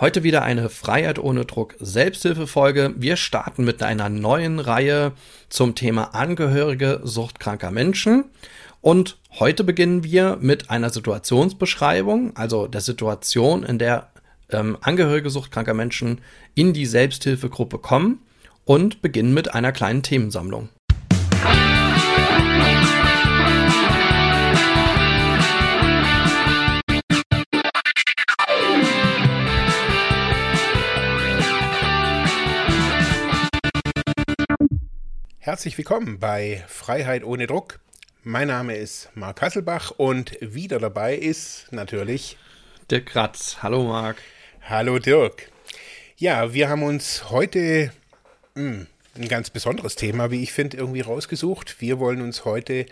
Heute wieder eine Freiheit ohne Druck Selbsthilfefolge. Wir starten mit einer neuen Reihe zum Thema Angehörige suchtkranker Menschen. Und heute beginnen wir mit einer Situationsbeschreibung, also der Situation, in der ähm, Angehörige suchtkranker Menschen in die Selbsthilfegruppe kommen und beginnen mit einer kleinen Themensammlung. Herzlich willkommen bei Freiheit ohne Druck. Mein Name ist Marc Hasselbach und wieder dabei ist natürlich Dirk Kratz. Hallo Marc. Hallo Dirk. Ja, wir haben uns heute mh, hm, ein ganz besonderes Thema, wie ich finde, irgendwie rausgesucht. Wir wollen uns heute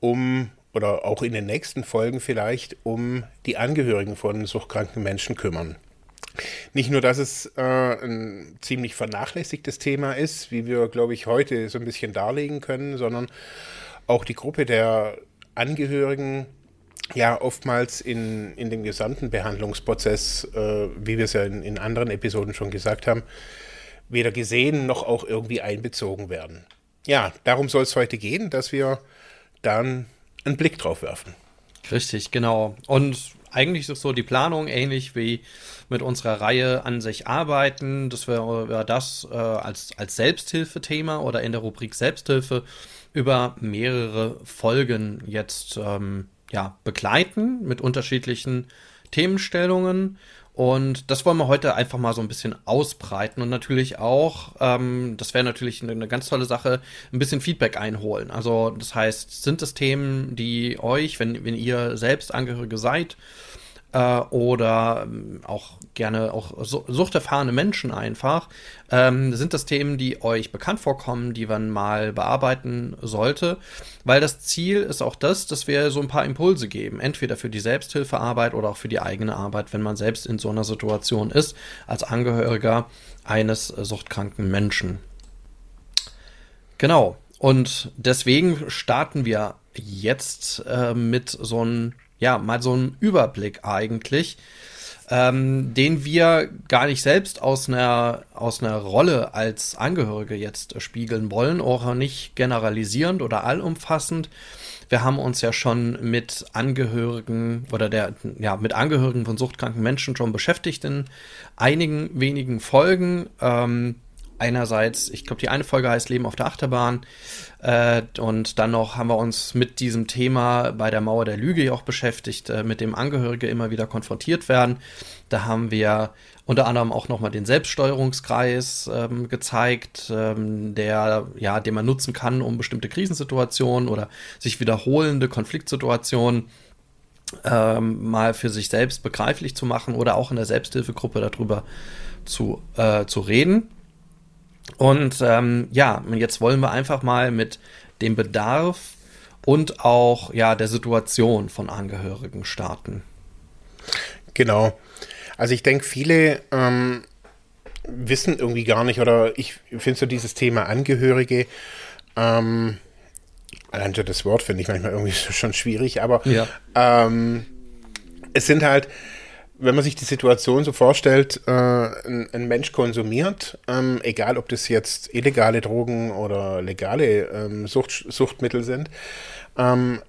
um oder auch in den nächsten Folgen vielleicht um die Angehörigen von suchtkranken Menschen kümmern. Nicht nur, dass es äh, ein ziemlich vernachlässigtes Thema ist, wie wir, glaube ich, heute so ein bisschen darlegen können, sondern auch die Gruppe der Angehörigen ja oftmals in, in den gesamten Behandlungsprozess, äh, wie wir es ja in, in anderen Episoden schon gesagt haben, weder gesehen noch auch irgendwie einbezogen werden. Ja, darum soll es heute gehen, dass wir dann einen Blick drauf werfen. Richtig, genau. Und eigentlich ist so die Planung ähnlich wie mit unserer Reihe an sich arbeiten, dass wir, wir das äh, als, als Selbsthilfethema oder in der Rubrik Selbsthilfe über mehrere Folgen jetzt ähm, ja, begleiten mit unterschiedlichen Themenstellungen. Und das wollen wir heute einfach mal so ein bisschen ausbreiten und natürlich auch, ähm, das wäre natürlich eine, eine, ganz tolle Sache, ein bisschen Feedback einholen. Also das heißt, sind es Themen, die euch, wenn, wenn ihr selbst Angehörige seid, äh, oder ähm, auch gerne auch suchterfahrene Menschen einfach, ähm, sind das Themen, die euch bekannt vorkommen, die man mal bearbeiten sollte, weil das Ziel ist auch das, dass wir so ein paar Impulse geben, entweder für die Selbsthilfearbeit oder auch für die eigene Arbeit, wenn man selbst in so einer Situation ist, als Angehöriger eines suchtkranken Menschen. Genau. Und deswegen starten wir jetzt äh, mit so einem ja, mal so einen Überblick eigentlich, ähm, den wir gar nicht selbst aus einer, aus einer Rolle als Angehörige jetzt spiegeln wollen, auch nicht generalisierend oder allumfassend. Wir haben uns ja schon mit Angehörigen oder der, ja, mit Angehörigen von suchtkranken Menschen schon beschäftigt in einigen wenigen Folgen. Ähm, einerseits, ich glaube, die eine Folge heißt Leben auf der Achterbahn. Äh, und dann noch haben wir uns mit diesem Thema bei der Mauer der Lüge auch beschäftigt, äh, mit dem Angehörige immer wieder konfrontiert werden. Da haben wir unter anderem auch nochmal den Selbststeuerungskreis ähm, gezeigt, ähm, der, ja, den man nutzen kann, um bestimmte Krisensituationen oder sich wiederholende Konfliktsituationen ähm, mal für sich selbst begreiflich zu machen oder auch in der Selbsthilfegruppe darüber zu, äh, zu reden. Und ähm, ja, jetzt wollen wir einfach mal mit dem Bedarf und auch ja der Situation von Angehörigen starten. Genau. Also ich denke, viele ähm, wissen irgendwie gar nicht, oder ich finde so dieses Thema Angehörige, ähm, allein schon das Wort finde ich manchmal irgendwie schon schwierig, aber ja. ähm, es sind halt wenn man sich die Situation so vorstellt, äh, ein, ein, Mensch konsumiert, ähm, egal ob das jetzt illegale Drogen oder legale ähm, Sucht, Suchtmittel sind, ähm,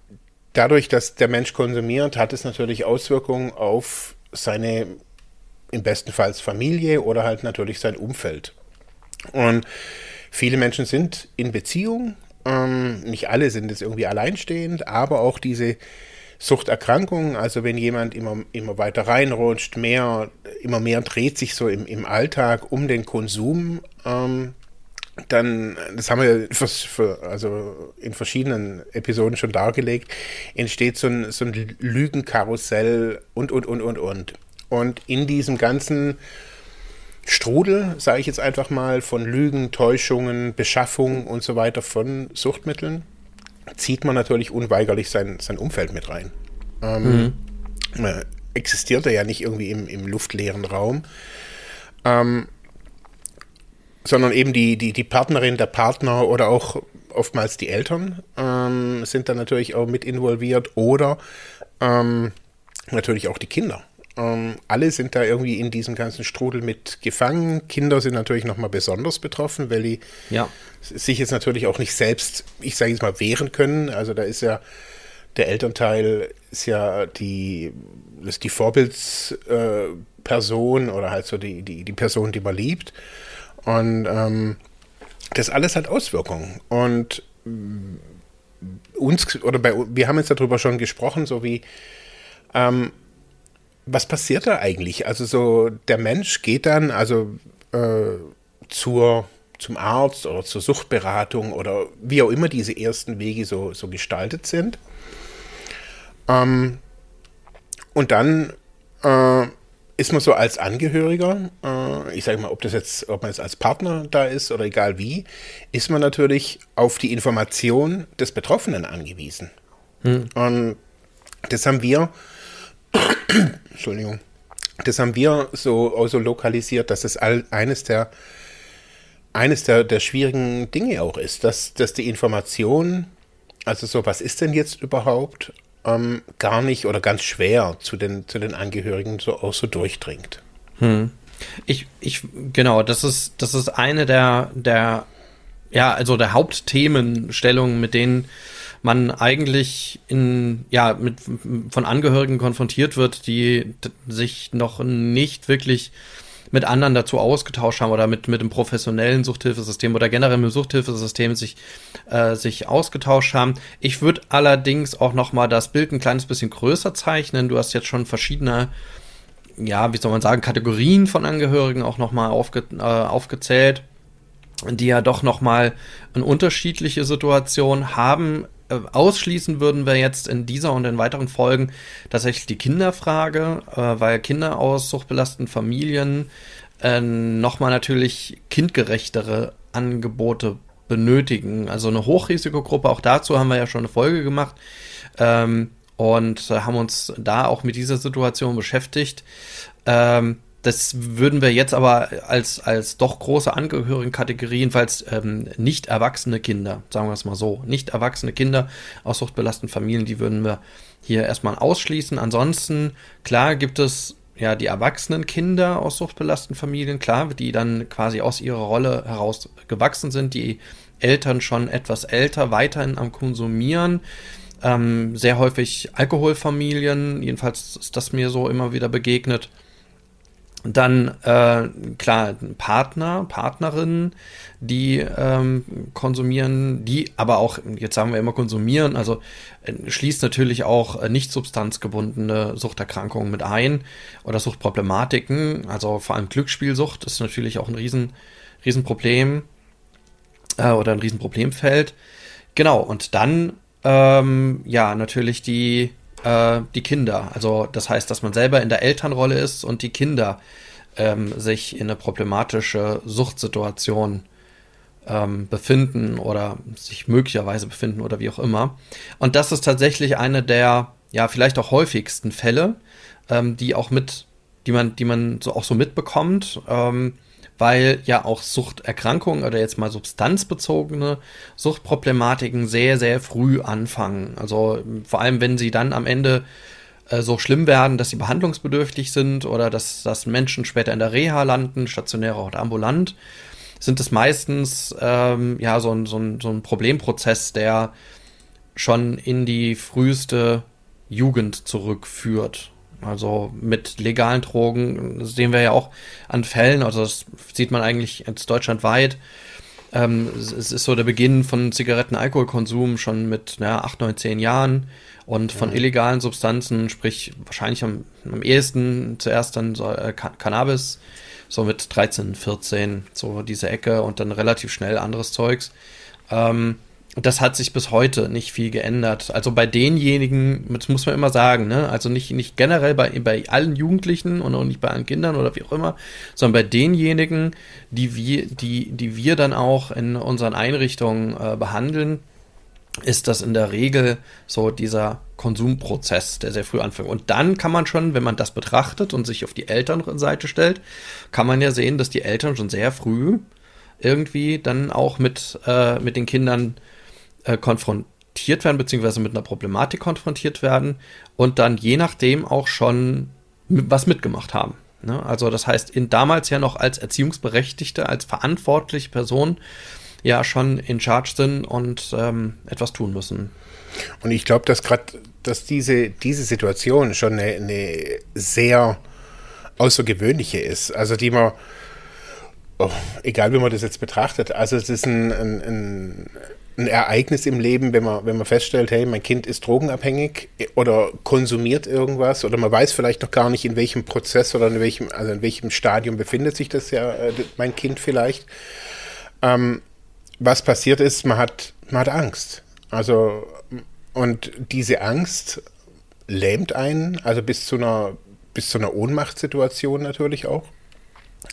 dadurch, dass der Mensch konsumiert, hat es natürlich Auswirkungen auf seine im besten Fall Familie oder halt natürlich sein Umfeld. Und viele Menschen sind in Beziehung, ähm, nicht alle sind jetzt irgendwie alleinstehend, aber auch diese Suchterkrankungen, also wenn jemand immer, immer weiter reinrutscht, mehr, immer mehr dreht sich so im, im Alltag um den Konsum, ähm, dann, das haben wir für, für, also in verschiedenen Episoden schon dargelegt, entsteht so ein, so ein Lügenkarussell und, und, und, und, und. Und in diesem ganzen Strudel, sage ich jetzt einfach mal, von Lügen, Täuschungen, Beschaffung und so weiter von Suchtmitteln, zieht man natürlich unweigerlich sein, sein Umfeld mit rein. Ähm, mhm. Existiert er ja nicht irgendwie im, im luftleeren Raum, ähm, sondern eben die, die, die Partnerin, der Partner oder auch oftmals die Eltern ähm, sind dann natürlich auch mit involviert oder ähm, natürlich auch die Kinder. Ähm, alle sind da irgendwie in diesem ganzen Strudel mit gefangen. Kinder sind natürlich nochmal besonders betroffen, weil die ja. sich jetzt natürlich auch nicht selbst, ich sage jetzt mal, wehren können. Also da ist ja der Elternteil ist ja die, ist die Vorbildsperson äh, oder halt so die, die, die Person, die man liebt. Und ähm, das alles hat Auswirkungen. Und uns, oder bei, wir haben jetzt darüber schon gesprochen, so wie, ähm, was passiert da eigentlich? Also so, der Mensch geht dann also äh, zur, zum Arzt oder zur Suchtberatung oder wie auch immer diese ersten Wege so, so gestaltet sind. Ähm, und dann äh, ist man so als Angehöriger, äh, ich sage mal, ob das jetzt, ob man jetzt als Partner da ist oder egal wie, ist man natürlich auf die Information des Betroffenen angewiesen. Hm. Und das haben wir, Entschuldigung, das haben wir so also lokalisiert, dass es all, eines der eines der, der schwierigen Dinge auch ist, dass, dass die Information, also so, was ist denn jetzt überhaupt, ähm, gar nicht oder ganz schwer zu den, zu den Angehörigen so auch so durchdringt. Hm. Ich, ich, genau, das ist, das ist eine der, der, ja, also der Hauptthemenstellungen, mit denen man eigentlich in, ja, mit, von Angehörigen konfrontiert wird, die sich noch nicht wirklich mit anderen dazu ausgetauscht haben oder mit, mit dem professionellen Suchthilfesystem oder generell mit dem Suchthilfesystem sich, äh, sich ausgetauscht haben. Ich würde allerdings auch noch mal das Bild ein kleines bisschen größer zeichnen. Du hast jetzt schon verschiedene ja, wie soll man sagen, Kategorien von Angehörigen auch nochmal aufge, äh, aufgezählt, die ja doch nochmal eine unterschiedliche Situation haben. Äh, ausschließen würden wir jetzt in dieser und in weiteren Folgen tatsächlich die Kinderfrage, äh, weil Kinder aus suchtbelasteten Familien äh, nochmal natürlich kindgerechtere Angebote benötigen. Also eine Hochrisikogruppe, auch dazu haben wir ja schon eine Folge gemacht. Ähm, und haben uns da auch mit dieser Situation beschäftigt. Ähm, das würden wir jetzt aber als, als doch große Angehörigenkategorien, falls ähm, nicht erwachsene Kinder, sagen wir es mal so, nicht erwachsene Kinder aus suchtbelasteten Familien, die würden wir hier erstmal ausschließen. Ansonsten, klar, gibt es ja die erwachsenen Kinder aus suchtbelasteten Familien, klar, die dann quasi aus ihrer Rolle heraus gewachsen sind, die Eltern schon etwas älter, weiterhin am Konsumieren. Ähm, sehr häufig Alkoholfamilien, jedenfalls ist das mir so immer wieder begegnet. Dann, äh, klar, Partner, Partnerinnen, die ähm, konsumieren, die aber auch, jetzt sagen wir immer konsumieren, also äh, schließt natürlich auch äh, nicht substanzgebundene Suchterkrankungen mit ein oder Suchtproblematiken. Also vor allem Glücksspielsucht ist natürlich auch ein riesen, Riesenproblem äh, oder ein Riesenproblemfeld. Genau, und dann ähm, ja, natürlich die, äh, die Kinder. Also das heißt, dass man selber in der Elternrolle ist und die Kinder ähm, sich in eine problematische Suchtsituation ähm, befinden oder sich möglicherweise befinden oder wie auch immer. Und das ist tatsächlich eine der, ja, vielleicht auch häufigsten Fälle, ähm, die auch mit, die man, die man so auch so mitbekommt. Ähm, weil ja auch Suchterkrankungen oder jetzt mal substanzbezogene Suchtproblematiken sehr, sehr früh anfangen. Also vor allem, wenn sie dann am Ende äh, so schlimm werden, dass sie behandlungsbedürftig sind oder dass, dass Menschen später in der Reha landen, stationär oder ambulant, sind es meistens ähm, ja so ein, so, ein, so ein Problemprozess, der schon in die früheste Jugend zurückführt. Also mit legalen Drogen, das sehen wir ja auch an Fällen, also das sieht man eigentlich jetzt deutschlandweit. Ähm, es ist so der Beginn von Zigaretten-Alkoholkonsum schon mit ja, 8, 9, 10 Jahren und von ja. illegalen Substanzen, sprich wahrscheinlich am, am ehesten zuerst dann so, äh, Cannabis, so mit 13, 14, so diese Ecke und dann relativ schnell anderes Zeugs. Ähm, das hat sich bis heute nicht viel geändert. Also bei denjenigen, das muss man immer sagen, ne? also nicht, nicht generell bei, bei allen Jugendlichen und auch nicht bei allen Kindern oder wie auch immer, sondern bei denjenigen, die wir, die, die wir dann auch in unseren Einrichtungen äh, behandeln, ist das in der Regel so dieser Konsumprozess, der sehr früh anfängt. Und dann kann man schon, wenn man das betrachtet und sich auf die Elternseite stellt, kann man ja sehen, dass die Eltern schon sehr früh irgendwie dann auch mit, äh, mit den Kindern äh, konfrontiert werden, beziehungsweise mit einer Problematik konfrontiert werden und dann je nachdem auch schon was mitgemacht haben. Ne? Also das heißt, in, damals ja noch als Erziehungsberechtigte, als verantwortliche Person ja schon in Charge sind und ähm, etwas tun müssen. Und ich glaube, dass gerade, dass diese, diese Situation schon eine, eine, sehr außergewöhnliche ist. Also die man, oh, egal wie man das jetzt betrachtet, also es ist ein, ein, ein ein Ereignis im Leben, wenn man, wenn man feststellt, hey, mein Kind ist drogenabhängig oder konsumiert irgendwas oder man weiß vielleicht noch gar nicht, in welchem Prozess oder in welchem, also in welchem Stadium befindet sich das ja, äh, mein Kind vielleicht. Ähm, was passiert ist, man hat, man hat Angst. Also, und diese Angst lähmt einen, also bis zu einer, bis zu einer Ohnmachtssituation natürlich auch.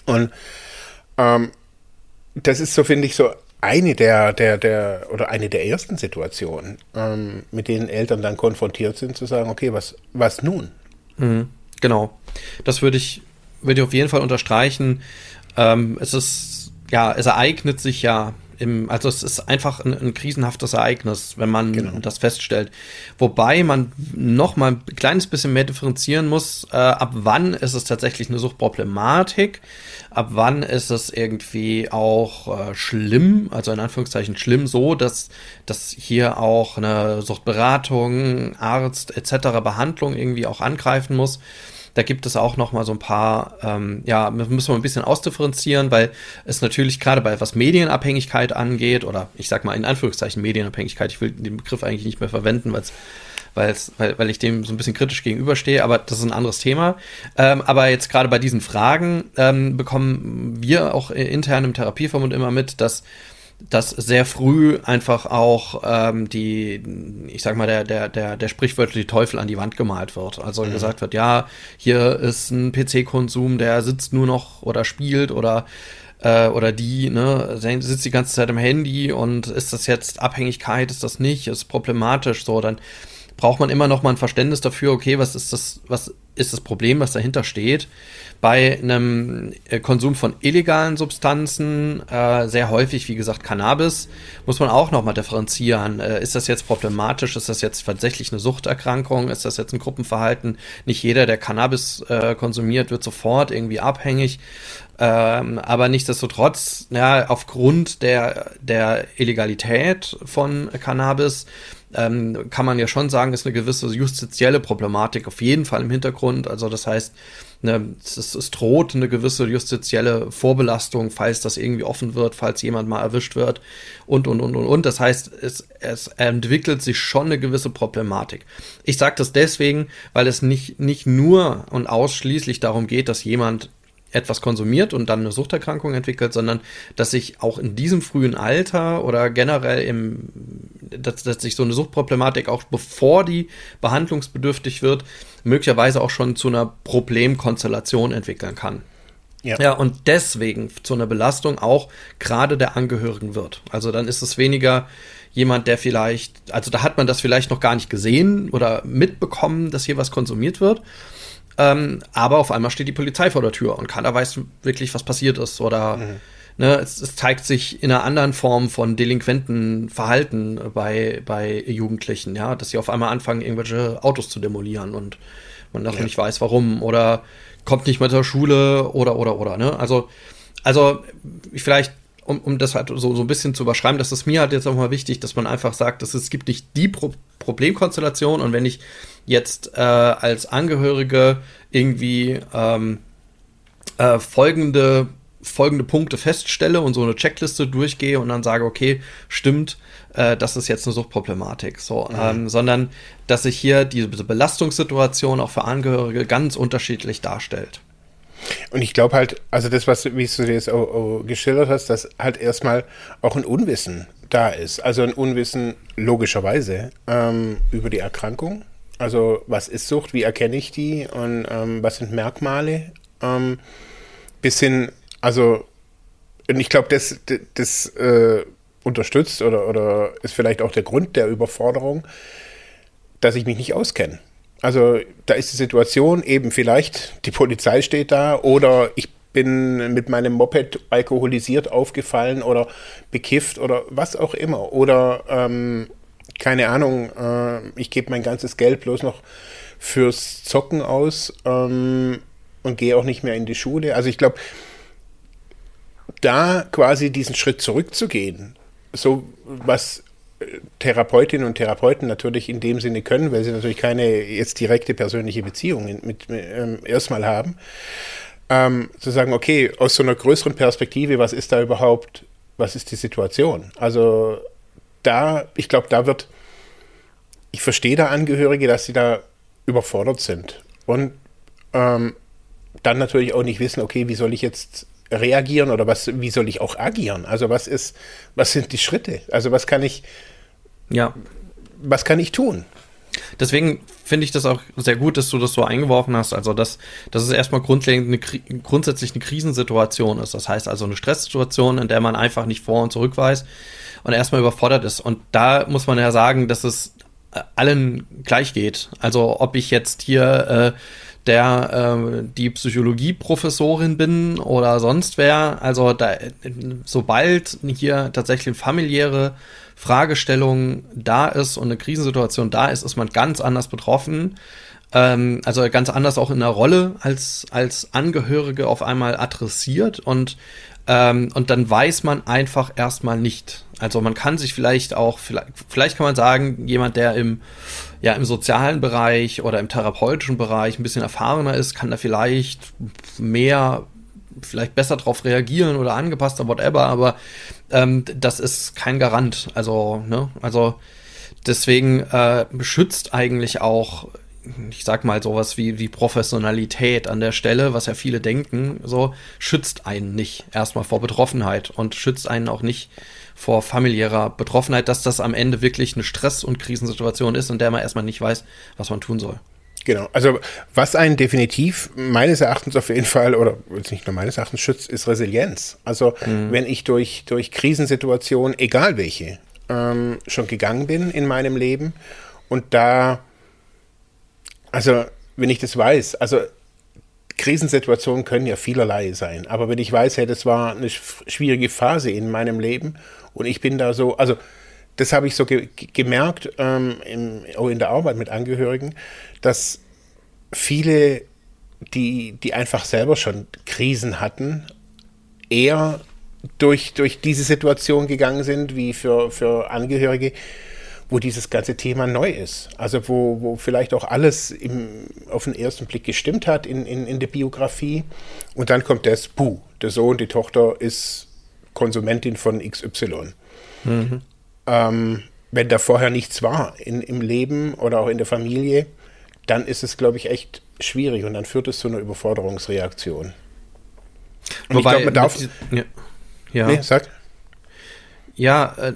Und ähm, das ist so, finde ich, so eine der, der, der, oder eine der ersten Situationen, ähm, mit denen Eltern dann konfrontiert sind, zu sagen, okay, was, was nun? Mhm, genau. Das würde ich, würde ich auf jeden Fall unterstreichen. Ähm, es ist, ja, es ereignet sich ja im, also es ist einfach ein, ein krisenhaftes Ereignis, wenn man genau. das feststellt. Wobei man noch mal ein kleines bisschen mehr differenzieren muss, äh, ab wann ist es tatsächlich eine Suchtproblematik, ab wann ist es irgendwie auch äh, schlimm, also in Anführungszeichen schlimm so, dass, dass hier auch eine Suchtberatung, Arzt etc. Behandlung irgendwie auch angreifen muss. Da gibt es auch noch mal so ein paar, ähm, ja, müssen wir ein bisschen ausdifferenzieren, weil es natürlich gerade bei was Medienabhängigkeit angeht, oder ich sag mal in Anführungszeichen Medienabhängigkeit, ich will den Begriff eigentlich nicht mehr verwenden, weil es weil, weil ich dem so ein bisschen kritisch gegenüberstehe, aber das ist ein anderes Thema. Ähm, aber jetzt gerade bei diesen Fragen ähm, bekommen wir auch intern im Therapieverbund immer mit, dass dass sehr früh einfach auch ähm, die, ich sag mal, der, der, der, der sprichwörtliche Teufel an die Wand gemalt wird. Also mhm. gesagt wird, ja, hier ist ein PC-Konsum, der sitzt nur noch oder spielt oder äh, oder die, ne, sitzt die ganze Zeit im Handy und ist das jetzt Abhängigkeit, ist das nicht, ist problematisch, so, dann braucht man immer noch mal ein Verständnis dafür, okay, was ist das, was ist das Problem, was dahinter steht. Bei einem äh, Konsum von illegalen Substanzen, äh, sehr häufig, wie gesagt, Cannabis, muss man auch noch mal differenzieren. Äh, ist das jetzt problematisch? Ist das jetzt tatsächlich eine Suchterkrankung? Ist das jetzt ein Gruppenverhalten? Nicht jeder, der Cannabis äh, konsumiert, wird sofort irgendwie abhängig. Ähm, aber nichtsdestotrotz, ja, aufgrund der, der Illegalität von Cannabis ähm, kann man ja schon sagen, ist eine gewisse justizielle Problematik auf jeden Fall im Hintergrund. Also das heißt, ne, es, es, droht eine gewisse justizielle Vorbelastung, falls das irgendwie offen wird, falls jemand mal erwischt wird und, und, und, und, und. Das heißt, es, es entwickelt sich schon eine gewisse Problematik. Ich sage das deswegen, weil es nicht, nicht nur und ausschließlich darum geht, dass jemand etwas konsumiert und dann eine Suchterkrankung entwickelt, sondern dass sich auch in diesem frühen Alter oder generell im, dass, dass sich so eine Suchtproblematik auch bevor die behandlungsbedürftig wird, möglicherweise auch schon zu einer Problemkonstellation entwickeln kann. Ja. ja, und deswegen zu einer Belastung auch gerade der Angehörigen wird. Also dann ist es weniger jemand, der vielleicht, also da hat man das vielleicht noch gar nicht gesehen oder mitbekommen, dass hier was konsumiert wird, ähm, aber auf einmal steht die Polizei vor der Tür und keiner weiß wirklich, was passiert ist. Oder mhm. ne, es, es, zeigt sich in einer anderen Form von delinquenten Verhalten bei, bei Jugendlichen, ja, dass sie auf einmal anfangen, irgendwelche Autos zu demolieren und man dafür ja. nicht weiß, warum. Oder kommt nicht mehr zur Schule oder oder oder. Ne? Also, also vielleicht um, um das halt so, so ein bisschen zu überschreiben, das ist mir halt jetzt auch mal wichtig, dass man einfach sagt, dass es gibt nicht die Pro Problemkonstellation und wenn ich jetzt äh, als Angehörige irgendwie ähm, äh, folgende, folgende Punkte feststelle und so eine Checkliste durchgehe und dann sage, okay, stimmt, äh, das ist jetzt eine Suchtproblematik. So, mhm. ähm, sondern dass sich hier diese Belastungssituation auch für Angehörige ganz unterschiedlich darstellt. Und ich glaube halt, also das, was wie du jetzt auch, auch geschildert hast, dass halt erstmal auch ein Unwissen da ist. Also ein Unwissen logischerweise ähm, über die Erkrankung. Also was ist Sucht, wie erkenne ich die und ähm, was sind Merkmale? Ähm, bis hin, also und ich glaube, das, das, das äh, unterstützt oder, oder ist vielleicht auch der Grund der Überforderung, dass ich mich nicht auskenne. Also da ist die Situation eben vielleicht, die Polizei steht da oder ich bin mit meinem Moped alkoholisiert aufgefallen oder bekifft oder was auch immer. Oder ähm, keine Ahnung, äh, ich gebe mein ganzes Geld bloß noch fürs Zocken aus ähm, und gehe auch nicht mehr in die Schule. Also ich glaube, da quasi diesen Schritt zurückzugehen, so was Therapeutinnen und Therapeuten natürlich in dem Sinne können, weil sie natürlich keine jetzt direkte persönliche Beziehung mit, mit ähm, erstmal haben, ähm, zu sagen, okay, aus so einer größeren Perspektive, was ist da überhaupt, was ist die Situation? Also da, ich glaube, da wird, ich verstehe da Angehörige, dass sie da überfordert sind und ähm, dann natürlich auch nicht wissen, okay, wie soll ich jetzt reagieren oder was, wie soll ich auch agieren? Also was ist, was sind die Schritte? Also was kann ich, ja. Was kann ich tun? Deswegen finde ich das auch sehr gut, dass du das so eingeworfen hast. Also, dass, dass es erstmal grundlegend eine, grundsätzlich eine Krisensituation ist. Das heißt also eine Stresssituation, in der man einfach nicht vor und zurück weiß und erstmal überfordert ist. Und da muss man ja sagen, dass es allen gleich geht. Also, ob ich jetzt hier äh, der äh, die Psychologieprofessorin bin oder sonst wer. Also da, sobald hier tatsächlich familiäre Fragestellung da ist und eine Krisensituation da ist, ist man ganz anders betroffen. Ähm, also ganz anders auch in der Rolle als, als Angehörige auf einmal adressiert und, ähm, und dann weiß man einfach erstmal nicht. Also man kann sich vielleicht auch, vielleicht, vielleicht kann man sagen, jemand, der im, ja, im sozialen Bereich oder im therapeutischen Bereich ein bisschen erfahrener ist, kann da vielleicht mehr vielleicht besser darauf reagieren oder angepasster, whatever, aber ähm, das ist kein Garant. Also, ne, also deswegen äh, beschützt eigentlich auch, ich sag mal, sowas wie, wie Professionalität an der Stelle, was ja viele denken, so, schützt einen nicht erstmal vor Betroffenheit und schützt einen auch nicht vor familiärer Betroffenheit, dass das am Ende wirklich eine Stress- und Krisensituation ist, in der man erstmal nicht weiß, was man tun soll. Genau, also was einen definitiv meines Erachtens auf jeden Fall, oder nicht nur meines Erachtens schützt, ist Resilienz. Also mhm. wenn ich durch, durch Krisensituationen, egal welche, ähm, schon gegangen bin in meinem Leben und da, also wenn ich das weiß, also Krisensituationen können ja vielerlei sein, aber wenn ich weiß, hey, das war eine schwierige Phase in meinem Leben und ich bin da so, also das habe ich so ge gemerkt, ähm, in, auch in der Arbeit mit Angehörigen, dass viele, die, die einfach selber schon Krisen hatten, eher durch, durch diese Situation gegangen sind, wie für, für Angehörige, wo dieses ganze Thema neu ist. Also wo, wo vielleicht auch alles im, auf den ersten Blick gestimmt hat in, in, in der Biografie. Und dann kommt das, puh, der Sohn, die Tochter ist Konsumentin von XY. Mhm ähm, wenn da vorher nichts war in, im Leben oder auch in der Familie, dann ist es, glaube ich, echt schwierig und dann führt es zu einer Überforderungsreaktion. Und Wobei, ich glaube, man darf. Ja. ja. Nee, sag. Ja, äh,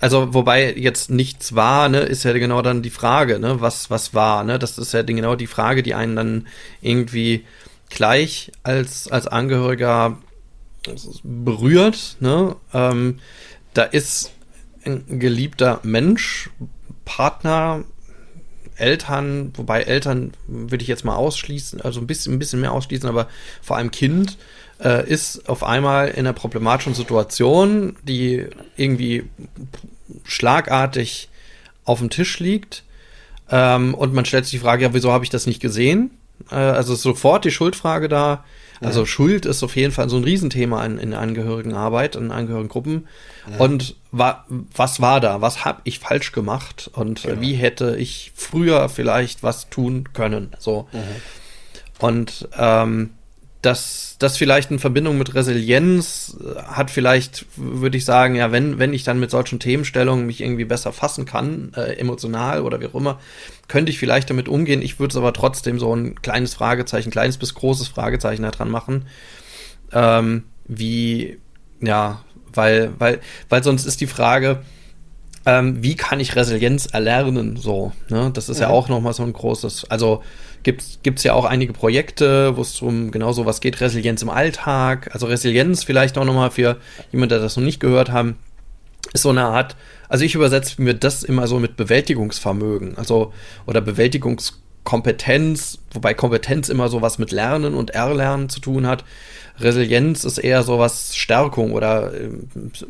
also wobei jetzt nichts war, ne, ist ja genau dann die Frage, ne, was, was war, ne? Das ist ja genau die Frage, die einen dann irgendwie gleich als, als Angehöriger berührt, ne? Ähm, da ist ein geliebter Mensch, Partner, Eltern, wobei Eltern würde ich jetzt mal ausschließen, also ein bisschen, ein bisschen mehr ausschließen, aber vor allem Kind äh, ist auf einmal in einer problematischen Situation, die irgendwie schlagartig auf dem Tisch liegt. Ähm, und man stellt sich die Frage, ja, wieso habe ich das nicht gesehen? Äh, also sofort die Schuldfrage da. Also ja. Schuld ist auf jeden Fall so ein Riesenthema in, in Angehörigenarbeit, in Angehörigengruppen. Ja. Und wa, was war da? Was habe ich falsch gemacht? Und genau. wie hätte ich früher vielleicht was tun können? So. Mhm. Und ähm, das, das vielleicht in Verbindung mit Resilienz äh, hat vielleicht, würde ich sagen, ja, wenn, wenn ich dann mit solchen Themenstellungen mich irgendwie besser fassen kann, äh, emotional oder wie auch immer, könnte ich vielleicht damit umgehen. Ich würde es aber trotzdem so ein kleines Fragezeichen, kleines bis großes Fragezeichen da dran machen. Ähm, wie, ja, weil, weil, weil sonst ist die Frage, ähm, wie kann ich Resilienz erlernen? So, ne? Das ist mhm. ja auch nochmal so ein großes, also gibt es ja auch einige Projekte, wo es um genau so was geht, Resilienz im Alltag. Also Resilienz vielleicht auch nochmal für jemand, der das noch nicht gehört haben, ist so eine Art, also ich übersetze mir das immer so mit Bewältigungsvermögen, also oder Bewältigungskompetenz, wobei Kompetenz immer so was mit Lernen und Erlernen zu tun hat. Resilienz ist eher so was Stärkung oder äh,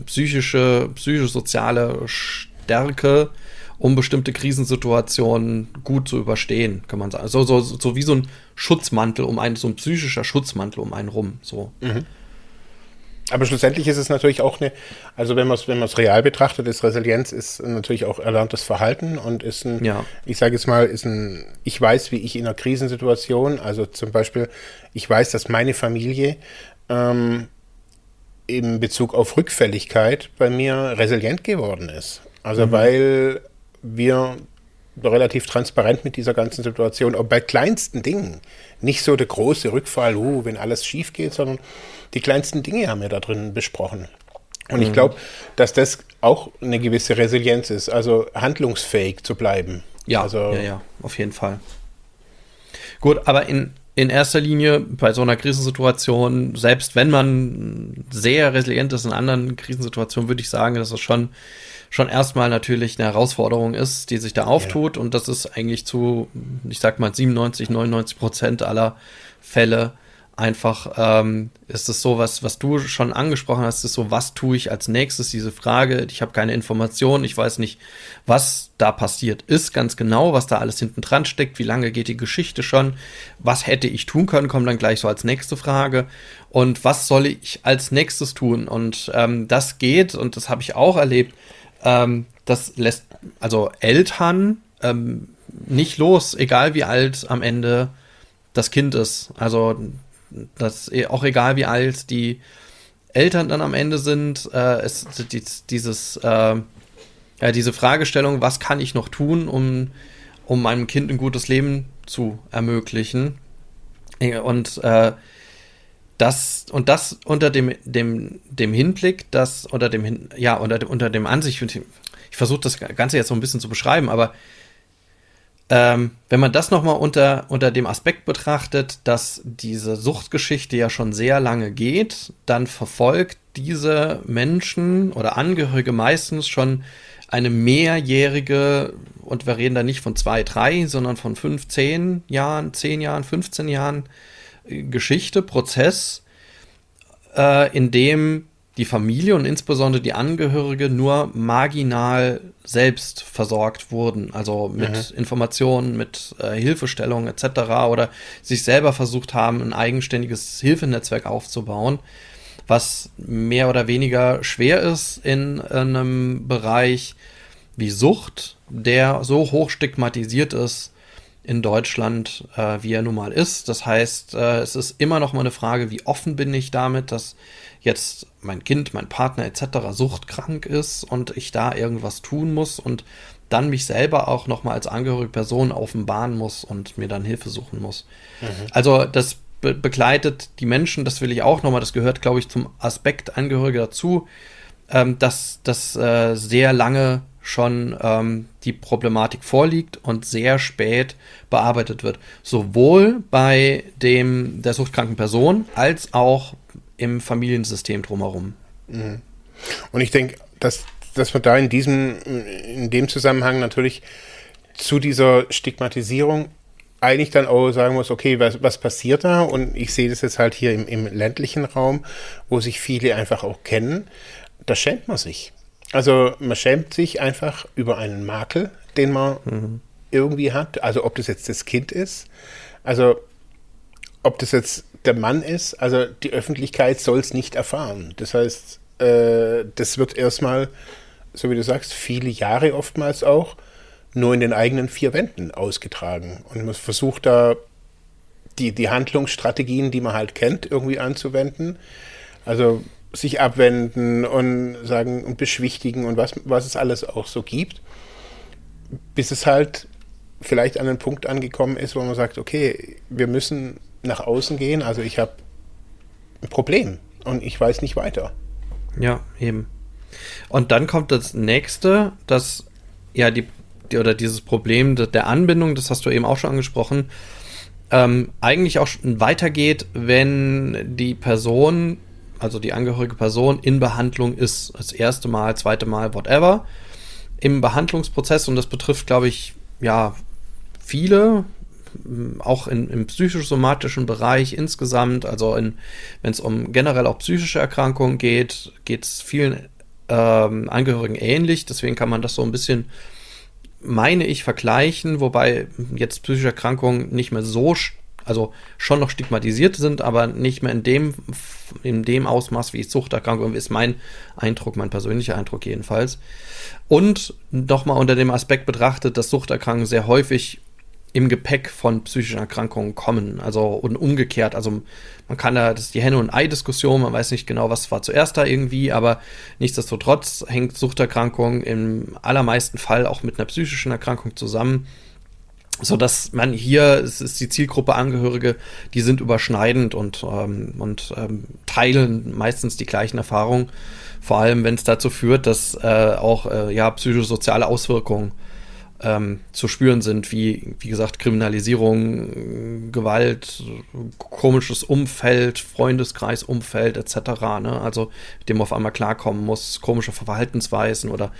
psychische, psychosoziale Stärke um bestimmte Krisensituationen gut zu überstehen, kann man sagen. So, so, so wie so ein Schutzmantel um einen, so ein psychischer Schutzmantel um einen rum. So. Mhm. Aber schlussendlich ist es natürlich auch eine, also wenn man es wenn real betrachtet, ist Resilienz ist natürlich auch erlerntes Verhalten und ist ein, ja. ich sage jetzt mal, ist ein, ich weiß, wie ich in einer Krisensituation, also zum Beispiel, ich weiß, dass meine Familie ähm, in Bezug auf Rückfälligkeit bei mir resilient geworden ist. Also mhm. weil wir relativ transparent mit dieser ganzen Situation, auch bei kleinsten Dingen, nicht so der große Rückfall, uh, wenn alles schief geht, sondern die kleinsten Dinge haben wir da drin besprochen. Und mhm. ich glaube, dass das auch eine gewisse Resilienz ist, also handlungsfähig zu bleiben. Ja, also, ja, ja, auf jeden Fall. Gut, aber in, in erster Linie bei so einer Krisensituation, selbst wenn man sehr resilient ist in anderen Krisensituationen, würde ich sagen, dass es schon schon erstmal natürlich eine Herausforderung ist, die sich da auftut. Ja. Und das ist eigentlich zu, ich sag mal, 97, 99 Prozent aller Fälle einfach ähm, ist es so, was, was du schon angesprochen hast, ist so, was tue ich als nächstes? Diese Frage, ich habe keine Informationen, ich weiß nicht, was da passiert ist, ganz genau, was da alles hinten dran steckt, wie lange geht die Geschichte schon, was hätte ich tun können, kommt dann gleich so als nächste Frage. Und was soll ich als nächstes tun? Und ähm, das geht, und das habe ich auch erlebt, ähm, das lässt also Eltern ähm, nicht los, egal wie alt am Ende das Kind ist. Also das eh, auch egal wie alt die Eltern dann am Ende sind, äh, ist dieses äh, ja, diese Fragestellung, was kann ich noch tun, um, um meinem Kind ein gutes Leben zu ermöglichen. Und äh, das und das unter dem, dem, dem Hinblick, dass unter dem ja unter unter dem Ansicht, ich versuche das Ganze jetzt so ein bisschen zu beschreiben, aber ähm, wenn man das nochmal unter, unter dem Aspekt betrachtet, dass diese Suchtgeschichte ja schon sehr lange geht, dann verfolgt diese Menschen oder Angehörige meistens schon eine mehrjährige, und wir reden da nicht von zwei, drei, sondern von fünf, zehn Jahren, zehn Jahren, 15 Jahren Geschichte, Prozess, äh, in dem die Familie und insbesondere die Angehörige nur marginal selbst versorgt wurden, also mit mhm. Informationen, mit äh, Hilfestellungen etc. oder sich selber versucht haben, ein eigenständiges Hilfenetzwerk aufzubauen, was mehr oder weniger schwer ist in einem Bereich wie Sucht, der so hoch stigmatisiert ist, in Deutschland, äh, wie er nun mal ist. Das heißt, äh, es ist immer noch mal eine Frage, wie offen bin ich damit, dass jetzt mein Kind, mein Partner etc. suchtkrank ist und ich da irgendwas tun muss und dann mich selber auch noch mal als angehörige Person offenbaren muss und mir dann Hilfe suchen muss. Mhm. Also das be begleitet die Menschen, das will ich auch noch mal, das gehört, glaube ich, zum Aspekt Angehörige dazu, ähm, dass das äh, sehr lange schon ähm, die Problematik vorliegt und sehr spät bearbeitet wird. Sowohl bei dem der suchtkranken Person als auch im Familiensystem drumherum. Mhm. Und ich denke, dass, dass man da in diesem, in dem Zusammenhang natürlich zu dieser Stigmatisierung eigentlich dann auch sagen muss, okay, was, was passiert da? Und ich sehe das jetzt halt hier im, im ländlichen Raum, wo sich viele einfach auch kennen. Da schämt man sich. Also man schämt sich einfach über einen Makel, den man mhm. irgendwie hat. Also ob das jetzt das Kind ist, also ob das jetzt der Mann ist, also die Öffentlichkeit soll es nicht erfahren. Das heißt, äh, das wird erstmal, so wie du sagst, viele Jahre oftmals auch nur in den eigenen vier Wänden ausgetragen. Und man versucht da die, die Handlungsstrategien, die man halt kennt, irgendwie anzuwenden. Also sich abwenden und sagen und beschwichtigen und was, was es alles auch so gibt, bis es halt vielleicht an einen Punkt angekommen ist, wo man sagt, okay, wir müssen nach außen gehen, also ich habe ein Problem und ich weiß nicht weiter. Ja, eben. Und dann kommt das nächste, das ja die, die oder dieses Problem der Anbindung, das hast du eben auch schon angesprochen, ähm, eigentlich auch weitergeht, wenn die Person also die angehörige Person, in Behandlung ist. Das erste Mal, zweite Mal, whatever. Im Behandlungsprozess, und das betrifft, glaube ich, ja, viele, auch in, im psychosomatischen Bereich insgesamt, also wenn es um generell auch psychische Erkrankungen geht, geht es vielen ähm, Angehörigen ähnlich. Deswegen kann man das so ein bisschen meine ich, vergleichen, wobei jetzt psychische Erkrankungen nicht mehr so, also schon noch stigmatisiert sind, aber nicht mehr in dem, in dem Ausmaß wie Suchterkrankungen, ist mein Eindruck, mein persönlicher Eindruck jedenfalls. Und nochmal unter dem Aspekt betrachtet, dass Suchterkrankungen sehr häufig im Gepäck von psychischen Erkrankungen kommen. Also und umgekehrt. Also man kann da, das ist die Henne- und Ei-Diskussion, man weiß nicht genau, was war zuerst da irgendwie, aber nichtsdestotrotz hängt Suchterkrankung im allermeisten Fall auch mit einer psychischen Erkrankung zusammen. So dass man hier, es ist die Zielgruppe Angehörige, die sind überschneidend und, ähm, und ähm, teilen meistens die gleichen Erfahrungen. Vor allem, wenn es dazu führt, dass äh, auch äh, ja, psychosoziale Auswirkungen ähm, zu spüren sind, wie, wie gesagt, Kriminalisierung, Gewalt, komisches Umfeld, Freundeskreisumfeld etc., ne? also mit dem auf einmal klarkommen muss, komische Verhaltensweisen oder